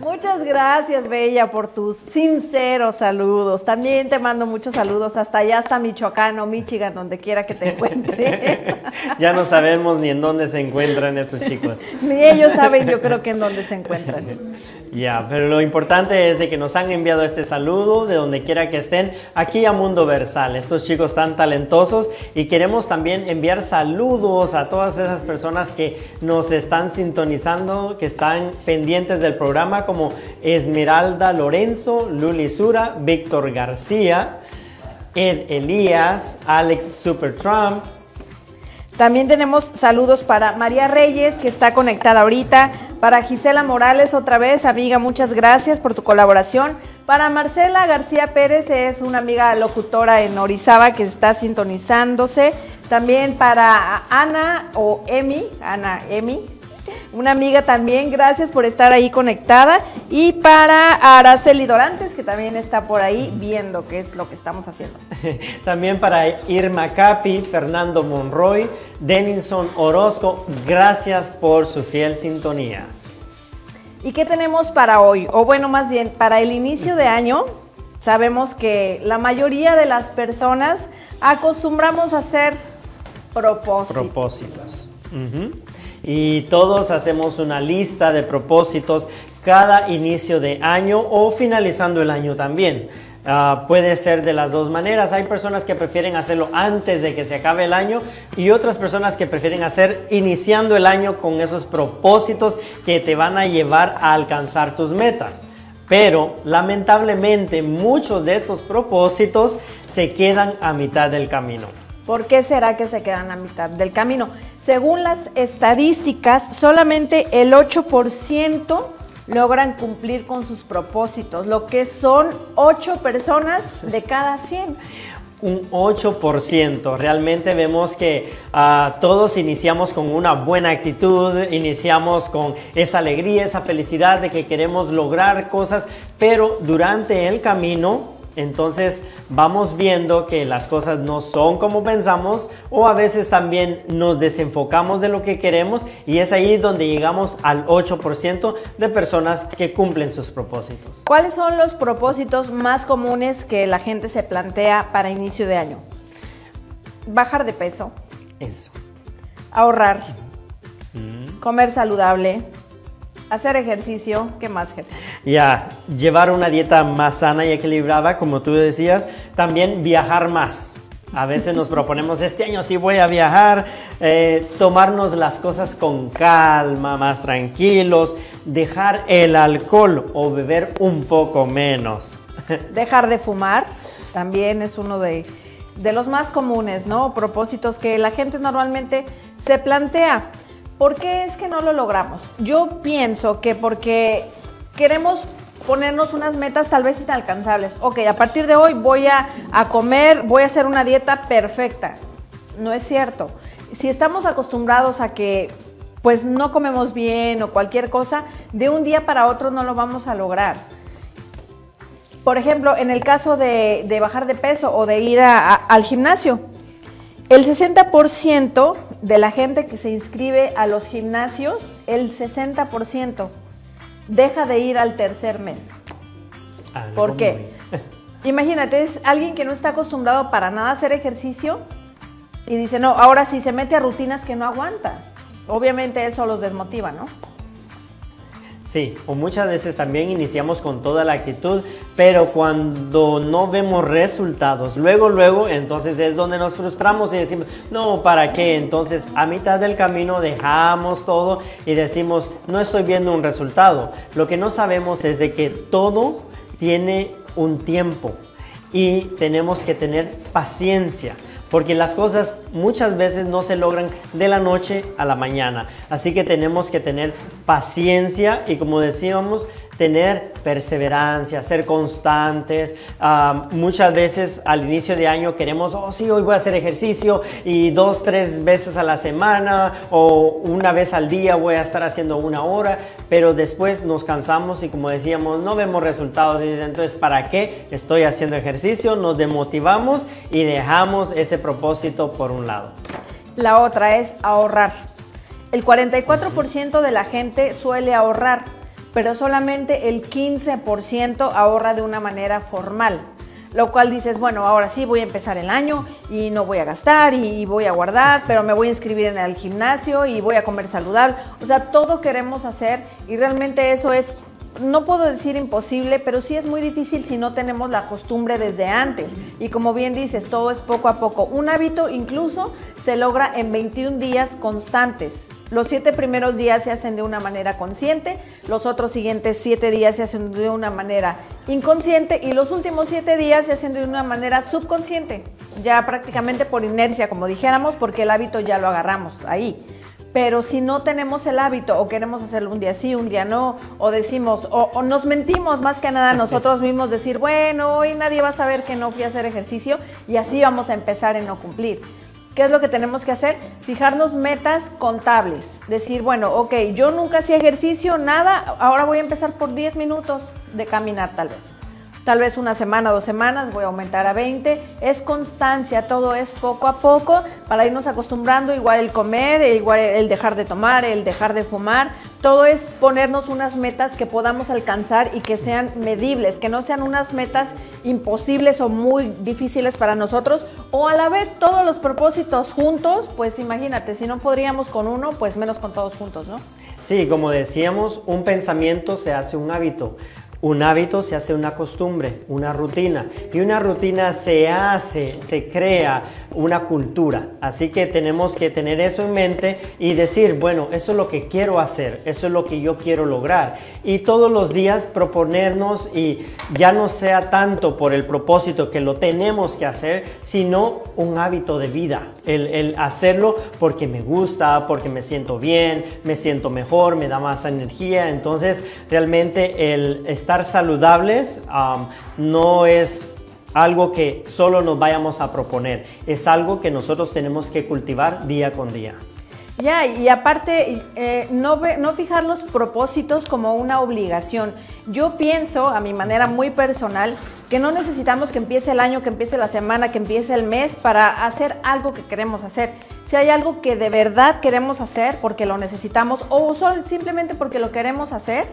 Muchas gracias, Bella, por tus sinceros saludos. También te mando muchos saludos hasta allá, hasta Michoacán o Michigan, donde quiera que te encuentres. Ya no sabemos ni en dónde se encuentran estos chicos. Ni ellos saben, yo creo que en dónde se encuentran. Ya, pero lo importante es de que nos han enviado este saludo de donde quiera que estén aquí a Mundo Versal. Estos chicos tan talentosos y queremos también enviar saludos a todas esas personas que nos están sintonizando, que están pendientes del programa como Esmeralda Lorenzo, Luli Sura, Víctor García, Ed Elías, Alex Supertrump, También tenemos saludos para María Reyes, que está conectada ahorita. Para Gisela Morales, otra vez, amiga, muchas gracias por tu colaboración. Para Marcela García Pérez, es una amiga locutora en Orizaba que está sintonizándose. También para Ana o Emi, Ana Emi, una amiga también, gracias por estar ahí conectada. Y para Araceli Dorantes, que también está por ahí viendo qué es lo que estamos haciendo. También para Irma Capi, Fernando Monroy, Denison Orozco, gracias por su fiel sintonía. ¿Y qué tenemos para hoy? O bueno, más bien, para el inicio de año, sabemos que la mayoría de las personas acostumbramos a hacer propósitos. Propósitos. Ujú. Y todos hacemos una lista de propósitos cada inicio de año o finalizando el año también. Ah, puede ser de las dos maneras. Hay personas que prefieren hacerlo antes de que se acabe el año y otras personas que prefieren hacer iniciando el año con esos propósitos que te van a llevar a alcanzar tus metas. Pero lamentablemente muchos de estos propósitos se quedan a mitad del camino. ¿Por qué será que se quedan a mitad del camino? Según las estadísticas, solamente el 8% logran cumplir con sus propósitos, lo que son 8 personas de cada 100. un 8%. Realmente vemos que ah, todos iniciamos con una buena actitud, iniciamos con esa alegría, esa felicidad de que queremos lograr cosas, pero durante el camino, entonces vamos viendo que las cosas no son como pensamos o a veces también nos desenfocamos de lo que queremos y es ahí donde llegamos al 8% de personas que cumplen sus propósitos. ¿Cuáles son los propósitos más comunes que la gente se plantea para inicio de año? Bajar de peso, Eso. ahorrar, comer saludable, hacer ejercicio, ¿qué más? Ya, llevar una dieta más sana y equilibrada, como tú decías, también viajar más. A veces nos proponemos, este año sí voy a viajar, eh, tomarnos las cosas con calma, más tranquilos, dejar el alcohol o beber un poco menos. Dejar de fumar también es uno de, de los más comunes, ¿no? Propósitos que la gente normalmente se plantea. ¿Por qué es que no lo logramos? Yo pienso que porque queremos ponernos unas metas tal vez inalcanzables. Ok, a partir de hoy voy a, a comer, voy a hacer una dieta perfecta. No es cierto. Si estamos acostumbrados a que pues no comemos bien o cualquier cosa, de un día para otro no lo vamos a lograr. Por ejemplo, en el caso de, de bajar de peso o de ir al gimnasio, el 60% de la gente que se inscribe a los gimnasios, el 60% deja de ir al tercer mes. Algo ¿Por qué? Imagínate, es alguien que no está acostumbrado para nada a hacer ejercicio y dice, no, ahora sí se mete a rutinas que no aguanta. Obviamente eso los desmotiva, ¿no? Sí, o muchas veces también iniciamos con toda la actitud, pero cuando no vemos resultados, luego, luego, entonces es donde nos frustramos y decimos, no, ¿para qué? Entonces a mitad del camino dejamos todo y decimos, no estoy viendo un resultado. Lo que no sabemos es de que todo tiene un tiempo y tenemos que tener paciencia. Porque las cosas muchas veces no se logran de la noche a la mañana. Así que tenemos que tener paciencia y como decíamos, tener perseverancia, ser constantes. Muchas veces al inicio de año queremos, oh sí, hoy voy a hacer ejercicio y dos, tres veces a la semana o una vez al día voy a estar haciendo una hora, pero después nos cansamos y como decíamos, no vemos resultados. Entonces, ¿para qué estoy haciendo ejercicio? Nos demotivamos y dejamos ese propósito por un lado. La otra es ahorrar. El 44% de la gente suele ahorrar, pero solamente el 15% ahorra de una manera formal. Lo cual dices, bueno, ahora sí voy a empezar el año y no voy a gastar y voy a guardar, pero me voy a inscribir en el gimnasio y voy a comer saludable. O sea, todo queremos hacer y realmente eso es no puedo decir imposible, pero sí es muy difícil si no tenemos la costumbre desde antes. Y como bien dices, todo es poco a poco. Un hábito incluso se logra en 21 días constantes. Los siete primeros días se hacen de una manera consciente, los otros siguientes siete días se hacen de una manera inconsciente y los últimos siete días se hacen de una manera subconsciente, ya prácticamente por inercia, como dijéramos, porque el hábito ya lo agarramos ahí. Pero si no tenemos el hábito o queremos hacerlo un día sí, un día no, o decimos, o, o nos mentimos más que nada nosotros mismos, decir, bueno, hoy nadie va a saber que no fui a hacer ejercicio y así vamos a empezar en no cumplir. ¿Qué es lo que tenemos que hacer? Fijarnos metas contables. Decir, bueno, ok, yo nunca hacía ejercicio, nada, ahora voy a empezar por 10 minutos de caminar tal vez. Tal vez una semana, dos semanas, voy a aumentar a 20. Es constancia, todo es poco a poco para irnos acostumbrando, igual el comer, igual el dejar de tomar, el dejar de fumar. Todo es ponernos unas metas que podamos alcanzar y que sean medibles, que no sean unas metas imposibles o muy difíciles para nosotros. O a la vez todos los propósitos juntos, pues imagínate, si no podríamos con uno, pues menos con todos juntos, ¿no? Sí, como decíamos, un pensamiento se hace un hábito. Un hábito se hace una costumbre, una rutina. Y una rutina se hace, se crea una cultura. Así que tenemos que tener eso en mente y decir, bueno, eso es lo que quiero hacer, eso es lo que yo quiero lograr. Y todos los días proponernos y ya no sea tanto por el propósito que lo tenemos que hacer, sino un hábito de vida. El, el hacerlo porque me gusta, porque me siento bien, me siento mejor, me da más energía. Entonces, realmente el estar saludables um, no es algo que solo nos vayamos a proponer, es algo que nosotros tenemos que cultivar día con día. Ya, y aparte, eh, no, no fijar los propósitos como una obligación. Yo pienso, a mi manera muy personal, que no necesitamos que empiece el año, que empiece la semana, que empiece el mes para hacer algo que queremos hacer. Si hay algo que de verdad queremos hacer porque lo necesitamos o simplemente porque lo queremos hacer,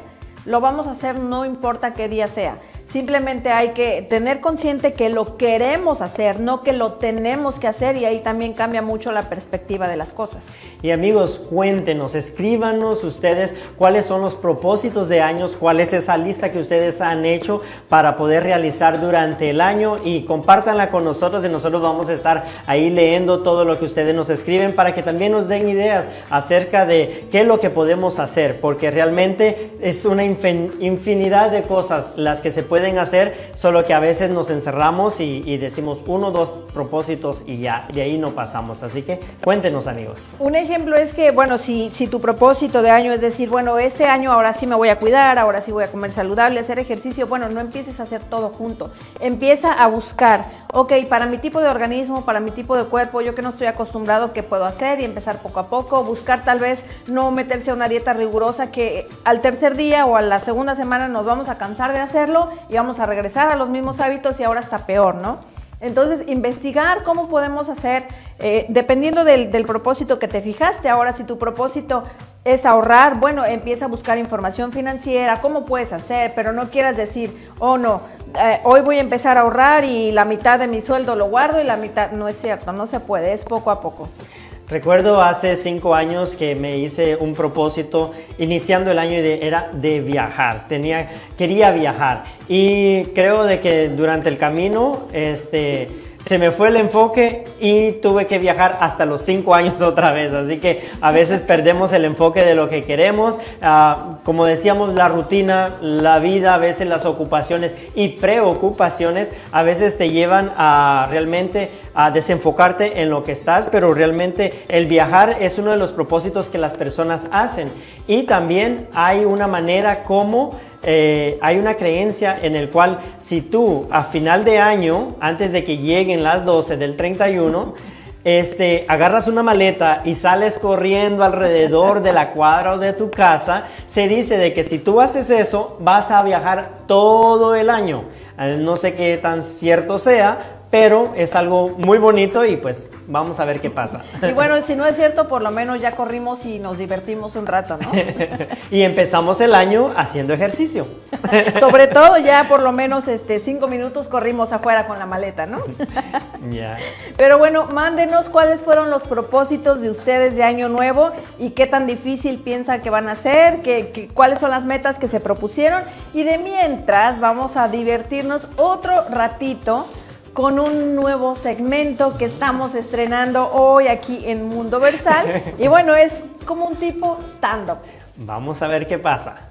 lo vamos a hacer no importa qué día sea. Simplemente hay que tener consciente que lo queremos hacer, no que lo tenemos que hacer y ahí también cambia mucho la perspectiva de las cosas. Y amigos, cuéntenos, escríbanos ustedes cuáles son los propósitos de años, cuál es esa lista que ustedes han hecho para poder realizar durante el año y compártanla con nosotros y nosotros vamos a estar ahí leyendo todo lo que ustedes nos escriben para que también nos den ideas acerca de qué es lo que podemos hacer, porque realmente es una infin- infinidad de cosas las que se pueden pueden hacer, solo que a veces nos encerramos y, decimos uno, dos propósitos y ya, de ahí no pasamos. Así que cuéntenos amigos. Un ejemplo es que, bueno, si, si tu propósito de año es decir, bueno, este año ahora sí me voy a cuidar, ahora sí voy a comer saludable, hacer ejercicio, bueno, no empieces a hacer todo junto. Empieza a buscar, ok, para mi tipo de organismo, para mi tipo de cuerpo, yo que no estoy acostumbrado, ¿qué puedo hacer? Y empezar poco a poco, buscar tal vez no meterse a una dieta rigurosa que al tercer día o a la segunda semana nos vamos a cansar de hacerlo y vamos a regresar a los mismos hábitos y ahora está peor, ¿no? Entonces, investigar cómo podemos hacer, eh, dependiendo del, del propósito que te fijaste. Ahora, si tu propósito es ahorrar, bueno, empieza a buscar información financiera, cómo puedes hacer, pero no quieras decir, oh no, eh, hoy voy a empezar a ahorrar y la mitad de mi sueldo lo guardo y la mitad, no es cierto, no se puede, es poco a poco. Recuerdo hace cinco años que me hice un propósito iniciando el año de- era de viajar. Tenía, quería viajar y creo de que durante el camino este, se me fue el enfoque y tuve que viajar hasta los cinco años otra vez. Así que a veces perdemos el enfoque de lo que queremos. Ah, como decíamos, la rutina, la vida, a veces las ocupaciones y preocupaciones a veces te llevan a realmente a desenfocarte en lo que estás, pero realmente el viajar es uno de los propósitos que las personas hacen. Y también hay una manera como eh, hay una creencia en el cual si tú a final de año, antes de que lleguen las 12 del 31, este, agarras una maleta y sales corriendo alrededor de la cuadra o de tu casa, se dice de que si tú haces eso, vas a viajar todo el año. Eh, No sé qué tan cierto sea, pero es algo muy bonito y pues vamos a ver qué pasa. Y bueno, si no es cierto, por lo menos ya corrimos y nos divertimos un rato, ¿no? y empezamos el año haciendo ejercicio. Sobre todo ya por lo menos este, cinco minutos corrimos afuera con la maleta, ¿no? Ya. Pero bueno, mándenos cuáles fueron los propósitos de ustedes de año nuevo y qué tan difícil piensan que van a ser, que, que- cuáles son las metas que se propusieron. Y de mientras vamos a divertirnos otro ratito con un nuevo segmento que estamos estrenando hoy aquí en Mundo Versal. Y bueno, es como un tipo stand-up. Vamos a ver qué pasa.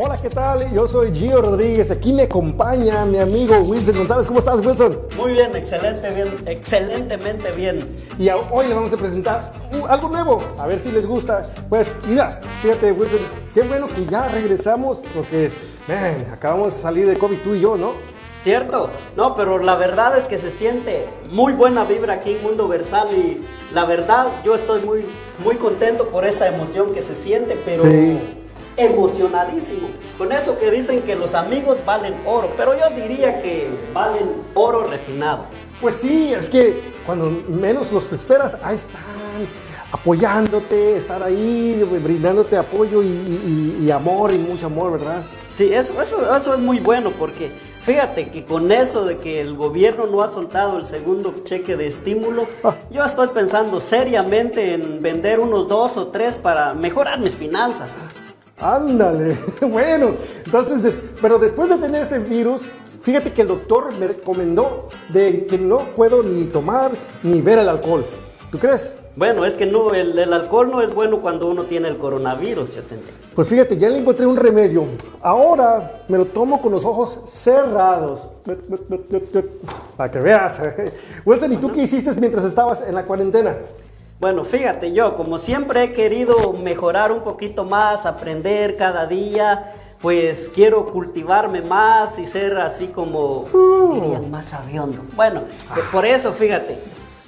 Hola, ¿qué tal? Yo soy Gio Rodríguez. Aquí me acompaña mi amigo Wilson González. ¿Cómo estás, Wilson? Muy bien, excelente, bien, excelentemente bien. Y hoy le vamos a presentar uh, algo nuevo. A ver si les gusta. Pues, mira, fíjate, Wilson, qué bueno que ya regresamos porque, man, acabamos de salir de COVID tú y yo, ¿no? ¿Cierto? No, pero la verdad es que se siente muy buena vibra aquí en Mundo Versal y la verdad yo estoy muy, muy contento por esta emoción que se siente, pero Sí. Emocionadísimo. Con eso que dicen que los amigos valen oro, pero yo diría que valen oro refinado. Pues sí, es que cuando menos los esperas, ahí están, apoyándote, estar ahí, brindándote apoyo y, y- y amor y mucho amor, ¿verdad? Sí, eso, eso, eso es muy bueno porque fíjate que con eso de que el gobierno no ha soltado el segundo cheque de estímulo, Ah. yo estoy pensando seriamente en vender unos dos o tres para mejorar mis finanzas. Ándale, bueno, entonces, pero después de tener este virus, fíjate que el doctor me recomendó de que no puedo ni tomar ni ver el alcohol. ¿Tú crees? Bueno, es que no, el, el alcohol no es bueno cuando uno tiene el coronavirus, te entiendo. Pues fíjate, ya le encontré un remedio. Ahora me lo tomo con los ojos cerrados. Para que veas. Wilson, ¿y tú qué hiciste mientras estabas en la cuarentena? Bueno, fíjate, yo como siempre he querido mejorar un poquito más, aprender cada día, pues quiero cultivarme más y ser así como, dirían, más sabiondo. Bueno, eh, por eso, fíjate,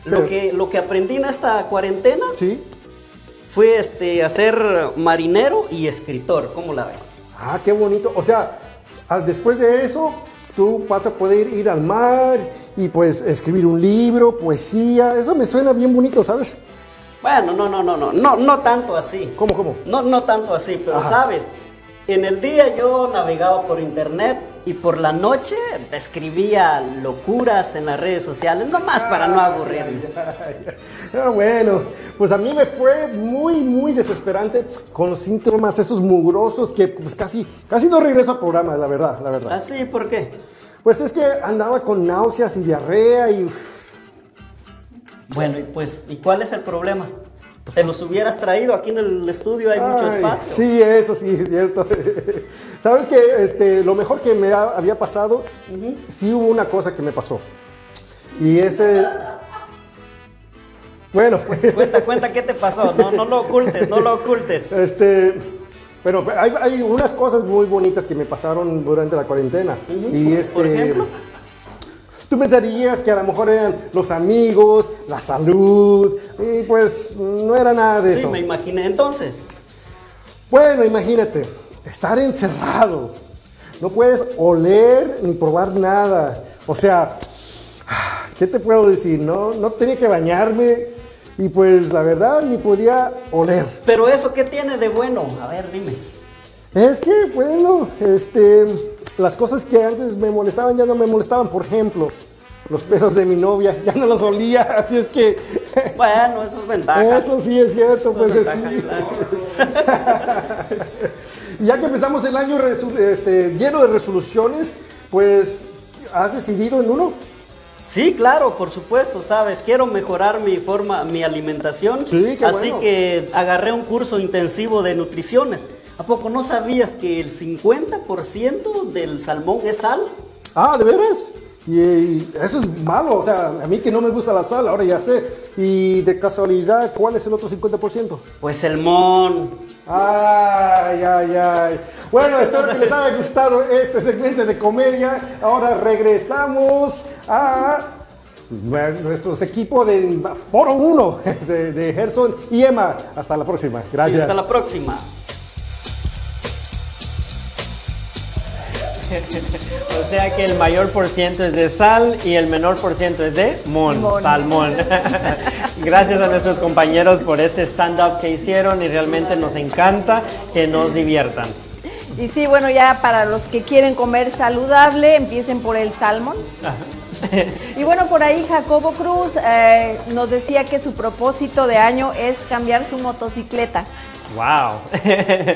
lo que, lo que aprendí en esta cuarentena Sí. fue este, a ser marinero y escritor, ¿cómo la ves? Ah, qué bonito. O sea, después de eso, tú vas a poder ir al mar y pues escribir un libro, poesía. Eso me suena bien bonito, ¿sabes? Bueno, no, no, no, no, no, no tanto así. ¿Cómo, cómo? No, no tanto así, pero Ajá. sabes, en el día yo navegaba por internet y por la noche escribía locuras en las redes sociales, nomás para no aburrirme. Ah, bueno, pues a mí me fue muy, muy desesperante con los síntomas esos mugrosos que pues casi, casi no regreso al programa, la verdad, la verdad. ¿Así? ¿Por qué? Pues es que andaba con náuseas y diarrea y... uff, Bueno, y pues, ¿y cuál es el problema? Te los hubieras traído aquí en el estudio, hay mucho espacio. Sí, eso sí, es cierto. ¿Sabes que este, Lo mejor que me ha- había pasado, sí hubo una cosa que me pasó. Y ese... Bueno, Cuenta, cuenta qué te pasó. No, no lo ocultes, no lo ocultes. este... Pero hay, hay unas cosas muy bonitas que me pasaron durante la cuarentena. Y este, Por ejemplo. Tú pensarías que a lo mejor eran los amigos, la salud, y pues no era nada de Sí, eso. me imaginé. Entonces, Bueno, imagínate, estar encerrado. No puedes oler ni probar nada. O sea, ¿qué te puedo decir? No, no tenía que bañarme y pues la verdad ni podía oler. pero eso qué tiene de bueno? A ver, dime. Es que, bueno, este, las cosas que antes me molestaban ya no me molestaban. Por ejemplo, los pesos de mi novia, ya no los olía. Así es que, Bueno, eso es ventaja. eso sí es cierto, pues es sí. claro. Ya que empezamos el año este, lleno de resoluciones, pues, ¿has decidido en uno? Sí, claro, por supuesto, sabes, quiero mejorar mi forma, mi alimentación. Sí, qué Así bueno. que agarré un curso intensivo de nutriciones. ¿A poco no sabías que el 50% del salmón es sal? Ah, ¿de veras? Y, eso es malo, o sea, a mí que no me gusta la sal, ahora ya sé. Y de casualidad, ¿cuál es el otro 50%? Pues el mon. Ay, ay, ay. Bueno, espero que les haya gustado este segmento de comedia. Ahora regresamos a nuestros equipos de Foro 1 de, de Gerson y Emma. Hasta la próxima. Sí, Gracias. hasta la próxima. O sea que el mayor por ciento es de sal y el menor por ciento es de mon, Mon. salmón. Gracias a nuestros compañeros por este stand-up que hicieron y realmente nos encanta que nos diviertan. Y sí, bueno, ya para los que quieren comer saludable, empiecen por el salmón. Y bueno, por ahí Jacobo Cruz eh, nos decía que su propósito de año es cambiar su motocicleta. ¡Wow!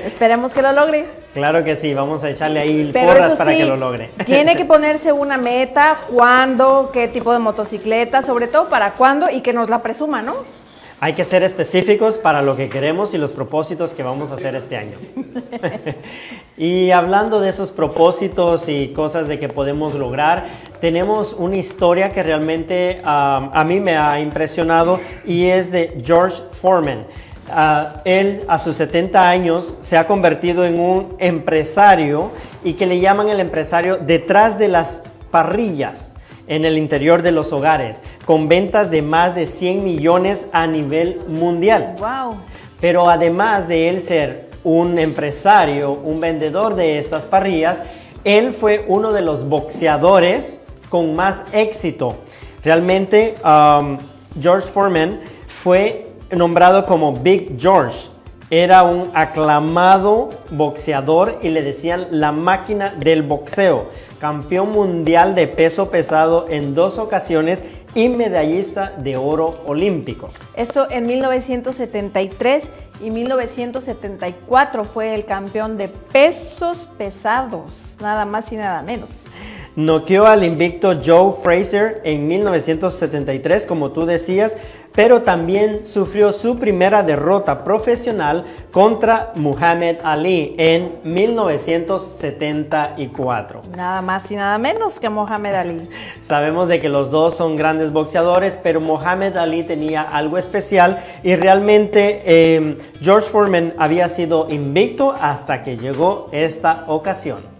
Esperemos que lo logre. claro que sí, vamos a echarle ahí Pero porras eso para sí, que lo logre. tiene que ponerse una meta, cuándo, qué tipo de motocicleta, sobre todo para cuándo y que nos la presuma, ¿no? Hay que ser específicos para lo que queremos y los propósitos que vamos a hacer este año. y hablando de esos propósitos y cosas de que podemos lograr, tenemos una historia que realmente um, a mí me ha impresionado y es de George Foreman. Él a sus 70 años se ha convertido en un empresario y que le llaman el empresario detrás de las parrillas en el interior de los hogares, con ventas de más de 100 millones a nivel mundial. Wow. Pero además de él ser un empresario, un vendedor de estas parrillas, él fue uno de los boxeadores con más éxito. Realmente, um, George Foreman fue nombrado como Big George. Era un aclamado boxeador y le decían la máquina del boxeo. Campeón mundial de peso pesado en dos ocasiones y medallista de oro olímpico. Esto en 1973 y 1974 fue el campeón de pesos pesados, nada más y nada menos. Noqueó al invicto Joe Fraser en 1973, como tú decías, pero también sufrió su primera derrota profesional contra Muhammad Ali en 1974. Nada más y nada menos que Mohamed Ali. Sabemos de que los dos son grandes boxeadores, pero Muhammad Ali tenía algo especial y realmente eh, George Foreman había sido invicto hasta que llegó esta ocasión.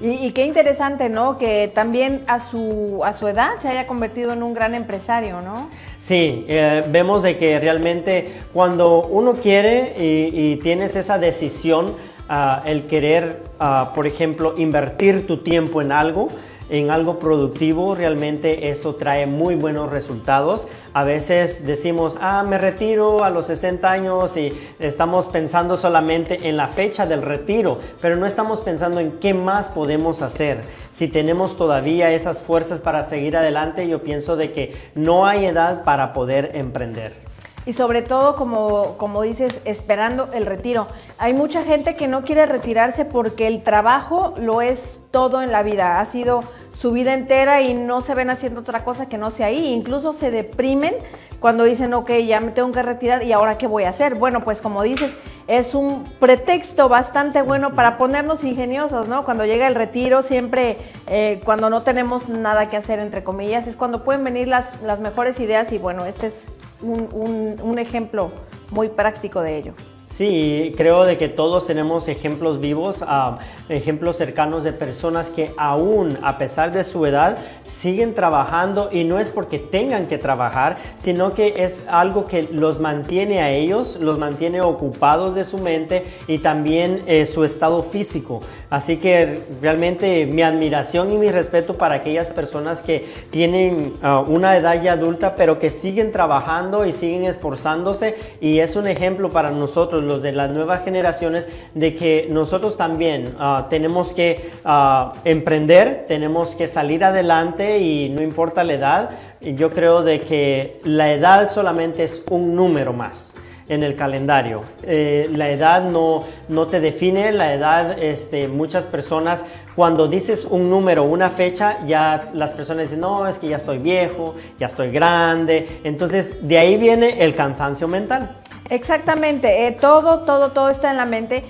Y, qué interesante, ¿no? Que también a su, a su edad se haya convertido en un gran empresario, ¿no? Sí, eh, vemos de que realmente cuando uno quiere y, tienes esa decisión, ah, el querer, ah, por ejemplo, invertir tu tiempo en algo, en algo productivo, realmente esto trae muy buenos resultados. A veces decimos, ah, me retiro a los 60 años y estamos pensando solamente en la fecha del retiro, pero no estamos pensando en qué más podemos hacer. Si tenemos todavía esas fuerzas para seguir adelante, yo pienso de que no hay edad para poder emprender. Y sobre todo, como, como dices, esperando el retiro. Hay mucha gente que no quiere retirarse porque el trabajo lo es todo en la vida. Ha sido su vida entera y no se ven haciendo otra cosa que no sea ahí. Incluso se deprimen cuando dicen, ok, ya me tengo que retirar y ahora qué voy a hacer. Bueno, pues como dices, es un pretexto bastante bueno para ponernos ingeniosos, ¿no? Cuando llega el retiro, siempre eh, cuando no tenemos nada que hacer, entre comillas, es cuando pueden venir las, las mejores ideas y bueno, este es un, un- ejemplo muy práctico de ello. Sí, creo de que todos tenemos ejemplos vivos, ah, ejemplos cercanos de personas que aún a pesar de su edad siguen trabajando y no es porque tengan que trabajar, sino que es algo que los mantiene a ellos, los mantiene ocupados de su mente y también eh, su estado físico. Así que realmente mi admiración y mi respeto para aquellas personas que tienen ah, una edad ya adulta, pero que siguen trabajando y siguen esforzándose. Y es un ejemplo para nosotros, de las nuevas generaciones, de que nosotros también ah, tenemos que ah, emprender, tenemos que salir adelante y no importa la edad. Yo creo de que la edad solamente es un número más en el calendario. Eh, la edad no, no te define, la edad, este, muchas personas, cuando dices un número, una fecha, ya las personas dicen, no, es que ya estoy viejo, ya estoy grande. Entonces, de ahí viene el cansancio mental. Exactamente, eh, todo, todo, todo está en la mente.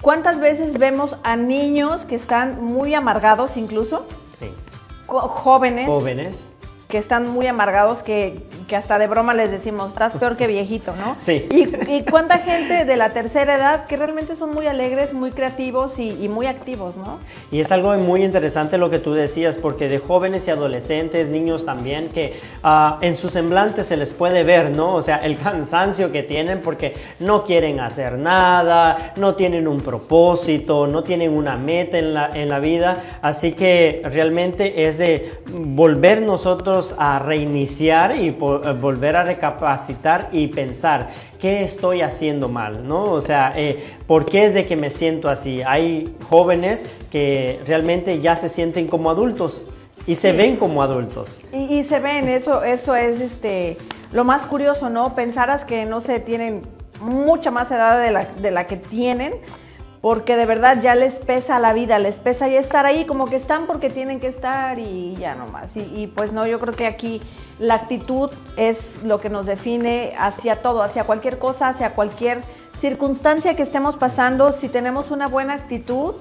¿Cuántas veces vemos a niños que están muy amargados incluso? Sí. Jóvenes Jóvenes. que están muy amargados que, que hasta de broma les decimos, estás peor que viejito, ¿no? Sí. Y, y cuánta gente de la tercera edad que realmente son muy alegres, muy creativos y, y muy activos, ¿no? Y es algo muy interesante lo que tú decías, porque de jóvenes y adolescentes, niños también, que ah, en su semblante se les puede ver, ¿no? O sea, el cansancio que tienen porque no quieren hacer nada, no tienen un propósito, no tienen una meta en la, en la vida. Así que realmente es de volver nosotros a reiniciar y po- eh, volver a recapacitar y pensar qué estoy haciendo mal, ¿no? O sea, eh, ¿por qué es de que me siento así? Hay jóvenes que realmente ya se sienten como adultos y se Sí. ven como adultos. Y, y se ven, eso, eso es este lo más curioso, ¿no? Pensaras que no se tienen mucha más edad de la, de la que tienen, porque de verdad ya les pesa la vida, les pesa ya estar ahí, como que están porque tienen que estar y ya nomás. Y, y pues no, yo creo que aquí la actitud es lo que nos define hacia todo, hacia cualquier cosa, hacia cualquier circunstancia que estemos pasando. Si tenemos una buena actitud,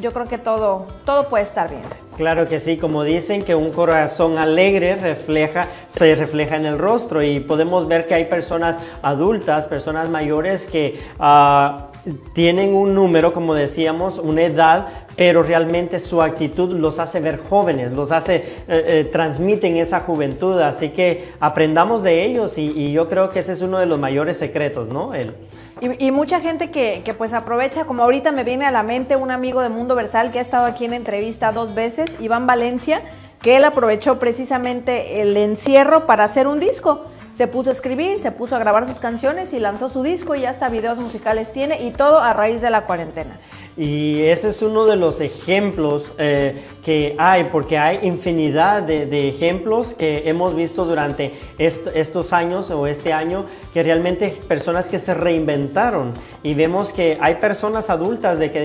yo creo que todo, todo puede estar bien. Claro que sí, como dicen que un corazón alegre refleja, se refleja en el rostro y podemos ver que hay personas adultas, personas mayores que ah, tienen un número, como decíamos, una edad, pero realmente su actitud los hace ver jóvenes, los hace, eh, eh, transmiten esa juventud, así que aprendamos de ellos y, y yo creo que ese es uno de los mayores secretos, ¿no? El, Y, y mucha gente que, que, pues aprovecha, como ahorita me viene a la mente un amigo de Mundo Versal que ha estado aquí en entrevista dos veces, Iván Valencia, que él aprovechó precisamente el encierro para hacer un disco. Se puso a escribir, se puso a grabar sus canciones y lanzó su disco y hasta videos musicales tiene y todo a raíz de la cuarentena. Y ese es uno de los ejemplos eh, que hay, porque hay infinidad de, de ejemplos que hemos visto durante est- estos años o este año, que realmente personas que se reinventaron. Y vemos que hay personas adultas de que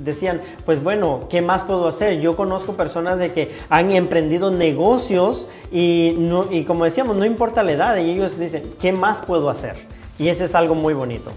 decían, pues bueno, ¿qué más puedo hacer? Yo conozco personas de que han emprendido negocios y, no, y como decíamos, no importa la edad, y ellos dicen, ¿qué más puedo hacer? Y ese es algo muy bonito.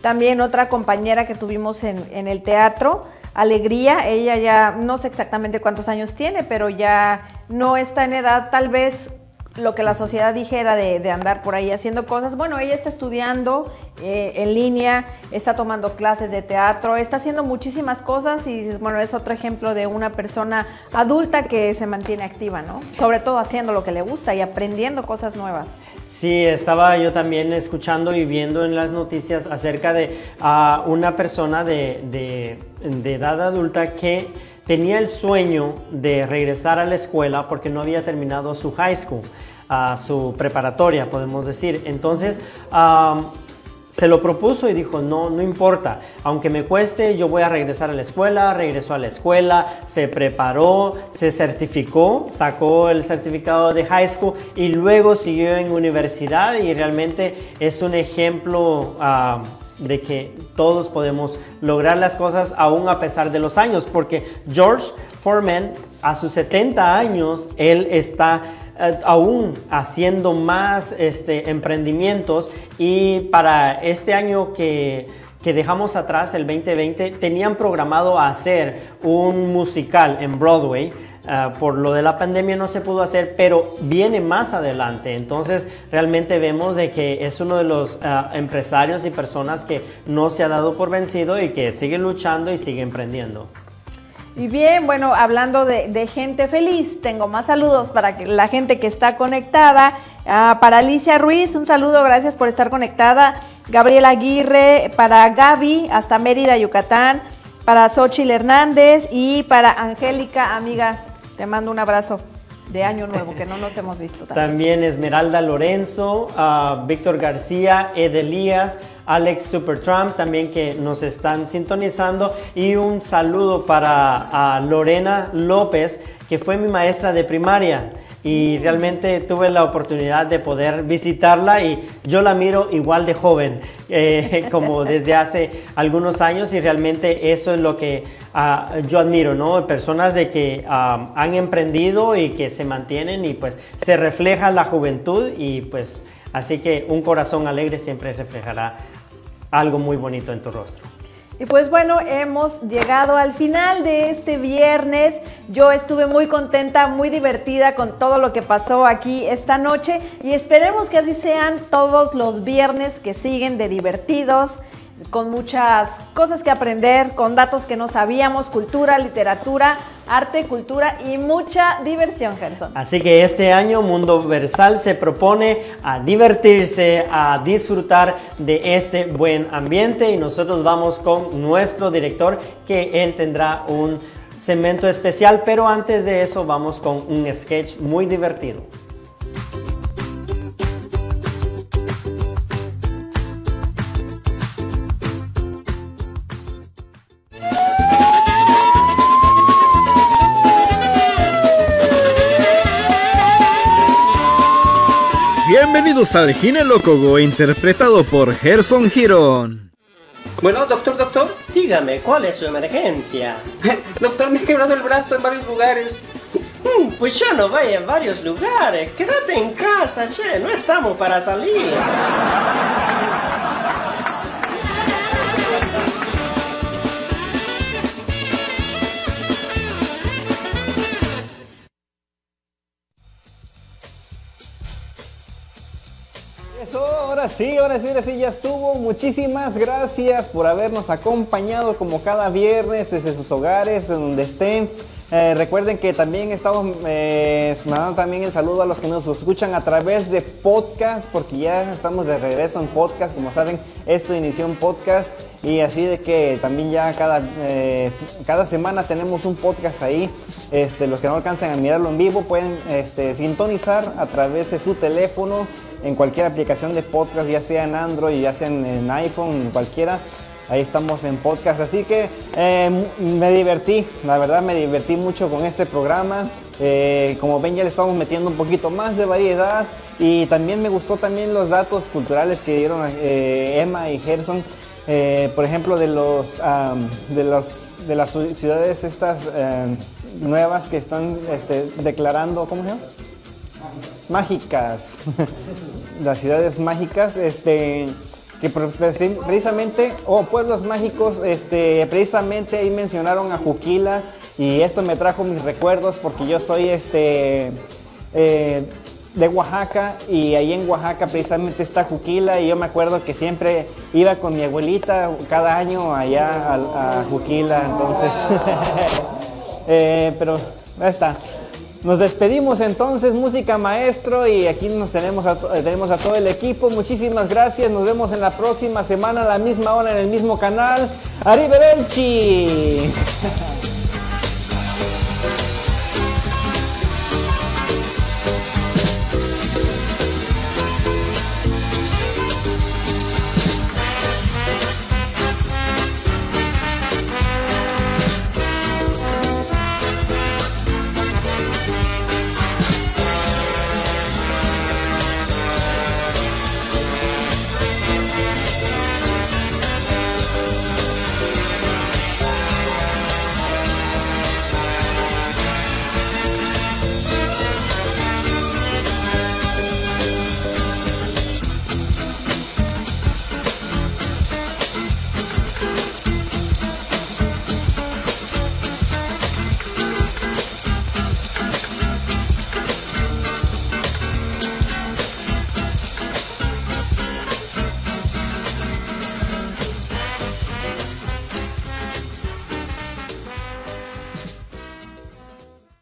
También otra compañera que tuvimos en, en el teatro, Alegría, ella ya no sé exactamente cuántos años tiene, pero ya no está en edad tal vez lo que la sociedad dijera de, de andar por ahí haciendo cosas. Bueno, ella está estudiando eh, en línea, está tomando clases de teatro, está haciendo muchísimas cosas y bueno, es otro ejemplo de una persona adulta que se mantiene activa, ¿no? Sobre todo haciendo lo que le gusta y aprendiendo cosas nuevas. Sí, estaba yo también escuchando y viendo en las noticias acerca de ah, una persona de, de- de edad adulta que tenía el sueño de regresar a la escuela porque no había terminado su high school, ah, su preparatoria, podemos decir. Entonces, se lo propuso y dijo, no, no importa, aunque me cueste, yo voy a regresar a la escuela, regresó a la escuela, se preparó, se certificó, sacó el certificado de high school y luego siguió en universidad y realmente es un ejemplo ah, de que todos podemos lograr las cosas aún a pesar de los años, porque George Foreman a sus 70 años, él está eh, aún haciendo más este, emprendimientos y para este año que que dejamos atrás, el 2020, tenían programado hacer un musical en Broadway. Uh, por lo de la pandemia no se pudo hacer, pero viene más adelante. Entonces realmente vemos de que es uno de los uh, empresarios y personas que no se ha dado por vencido y que sigue luchando y sigue emprendiendo. Y bien, bueno, hablando de, gente feliz, tengo más saludos para la gente que está conectada. Uh, para Alicia Ruiz, un saludo, gracias por estar conectada. Gabriela Aguirre, para Gaby, hasta Mérida, Yucatán. Para Xochil Hernández y para Angélica, amiga, te mando un abrazo de Año Nuevo, que no nos hemos visto. También, Esmeralda Lorenzo, uh, Víctor García, Ed Elías. Alex Supertramp también que nos están sintonizando y un saludo para Lorena López que fue mi maestra de primaria y realmente tuve la oportunidad de poder visitarla y yo la miro igual de joven eh, como desde hace algunos años y realmente eso es lo que uh, yo admiro, ¿no? Personas de que um, han emprendido y que se mantienen y pues se refleja la juventud y pues así que un corazón alegre siempre reflejará algo muy bonito en tu rostro. Y pues bueno, hemos llegado al final de este viernes. Yo estuve muy contenta, muy divertida con todo lo que pasó aquí esta noche y esperemos que así sean todos los viernes que siguen de divertidos, con muchas cosas que aprender, con datos que no sabíamos, cultura, literatura, arte, cultura y mucha diversión, Gerson. Así que este año Mundo Versal se propone a divertirse, a disfrutar de este buen ambiente y nosotros vamos con nuestro director que él tendrá un segmento especial, pero antes de eso vamos con un sketch muy divertido. Bienvenidos al Ginelócogo, interpretado por Gerson Girón. Bueno, doctor, doctor. Dígame, ¿cuál es su emergencia? doctor, me he quebrado el brazo en varios lugares. Mm, pues ya no vaya en varios lugares. Quédate en casa, che. No estamos para salir. Sí, ahora sí, ahora sí, ya estuvo. Muchísimas gracias por habernos acompañado como cada viernes desde sus hogares, de donde estén. Eh, recuerden que también estamos eh, mandando también el saludo a los que nos escuchan a través de podcast, porque ya estamos de regreso en podcast. Como saben, esto inició en podcast y así de que también ya cada, eh, cada semana tenemos un podcast ahí. Este, los que no alcancen a mirarlo en vivo pueden este, sintonizar a través de su teléfono en cualquier aplicación de podcast, ya sea en Android, ya sea en, iPhone, cualquiera. Ahí estamos en podcast, así que eh, me divertí, la verdad me divertí mucho con este programa. Eh, como ven ya le estamos metiendo un poquito más de variedad y también me gustó también los datos culturales que dieron eh, Emma y Gerson. Por ejemplo, de los, um, de los de las ciudades estas nuevas que están este, declarando, ¿cómo se llama? Mágicas. las ciudades mágicas, este que precisamente, o oh, pueblos mágicos, este, precisamente ahí mencionaron a Juquila y esto me trajo mis recuerdos porque yo soy este eh, de Oaxaca y ahí en Oaxaca precisamente está Juquila y yo me acuerdo que siempre iba con mi abuelita cada año allá a, Juquila, entonces, eh, pero está. Nos despedimos entonces, música maestro, y aquí nos tenemos a, tenemos a todo el equipo. Muchísimas gracias. Nos vemos en la próxima semana a la misma hora en el mismo canal. Arrivederci.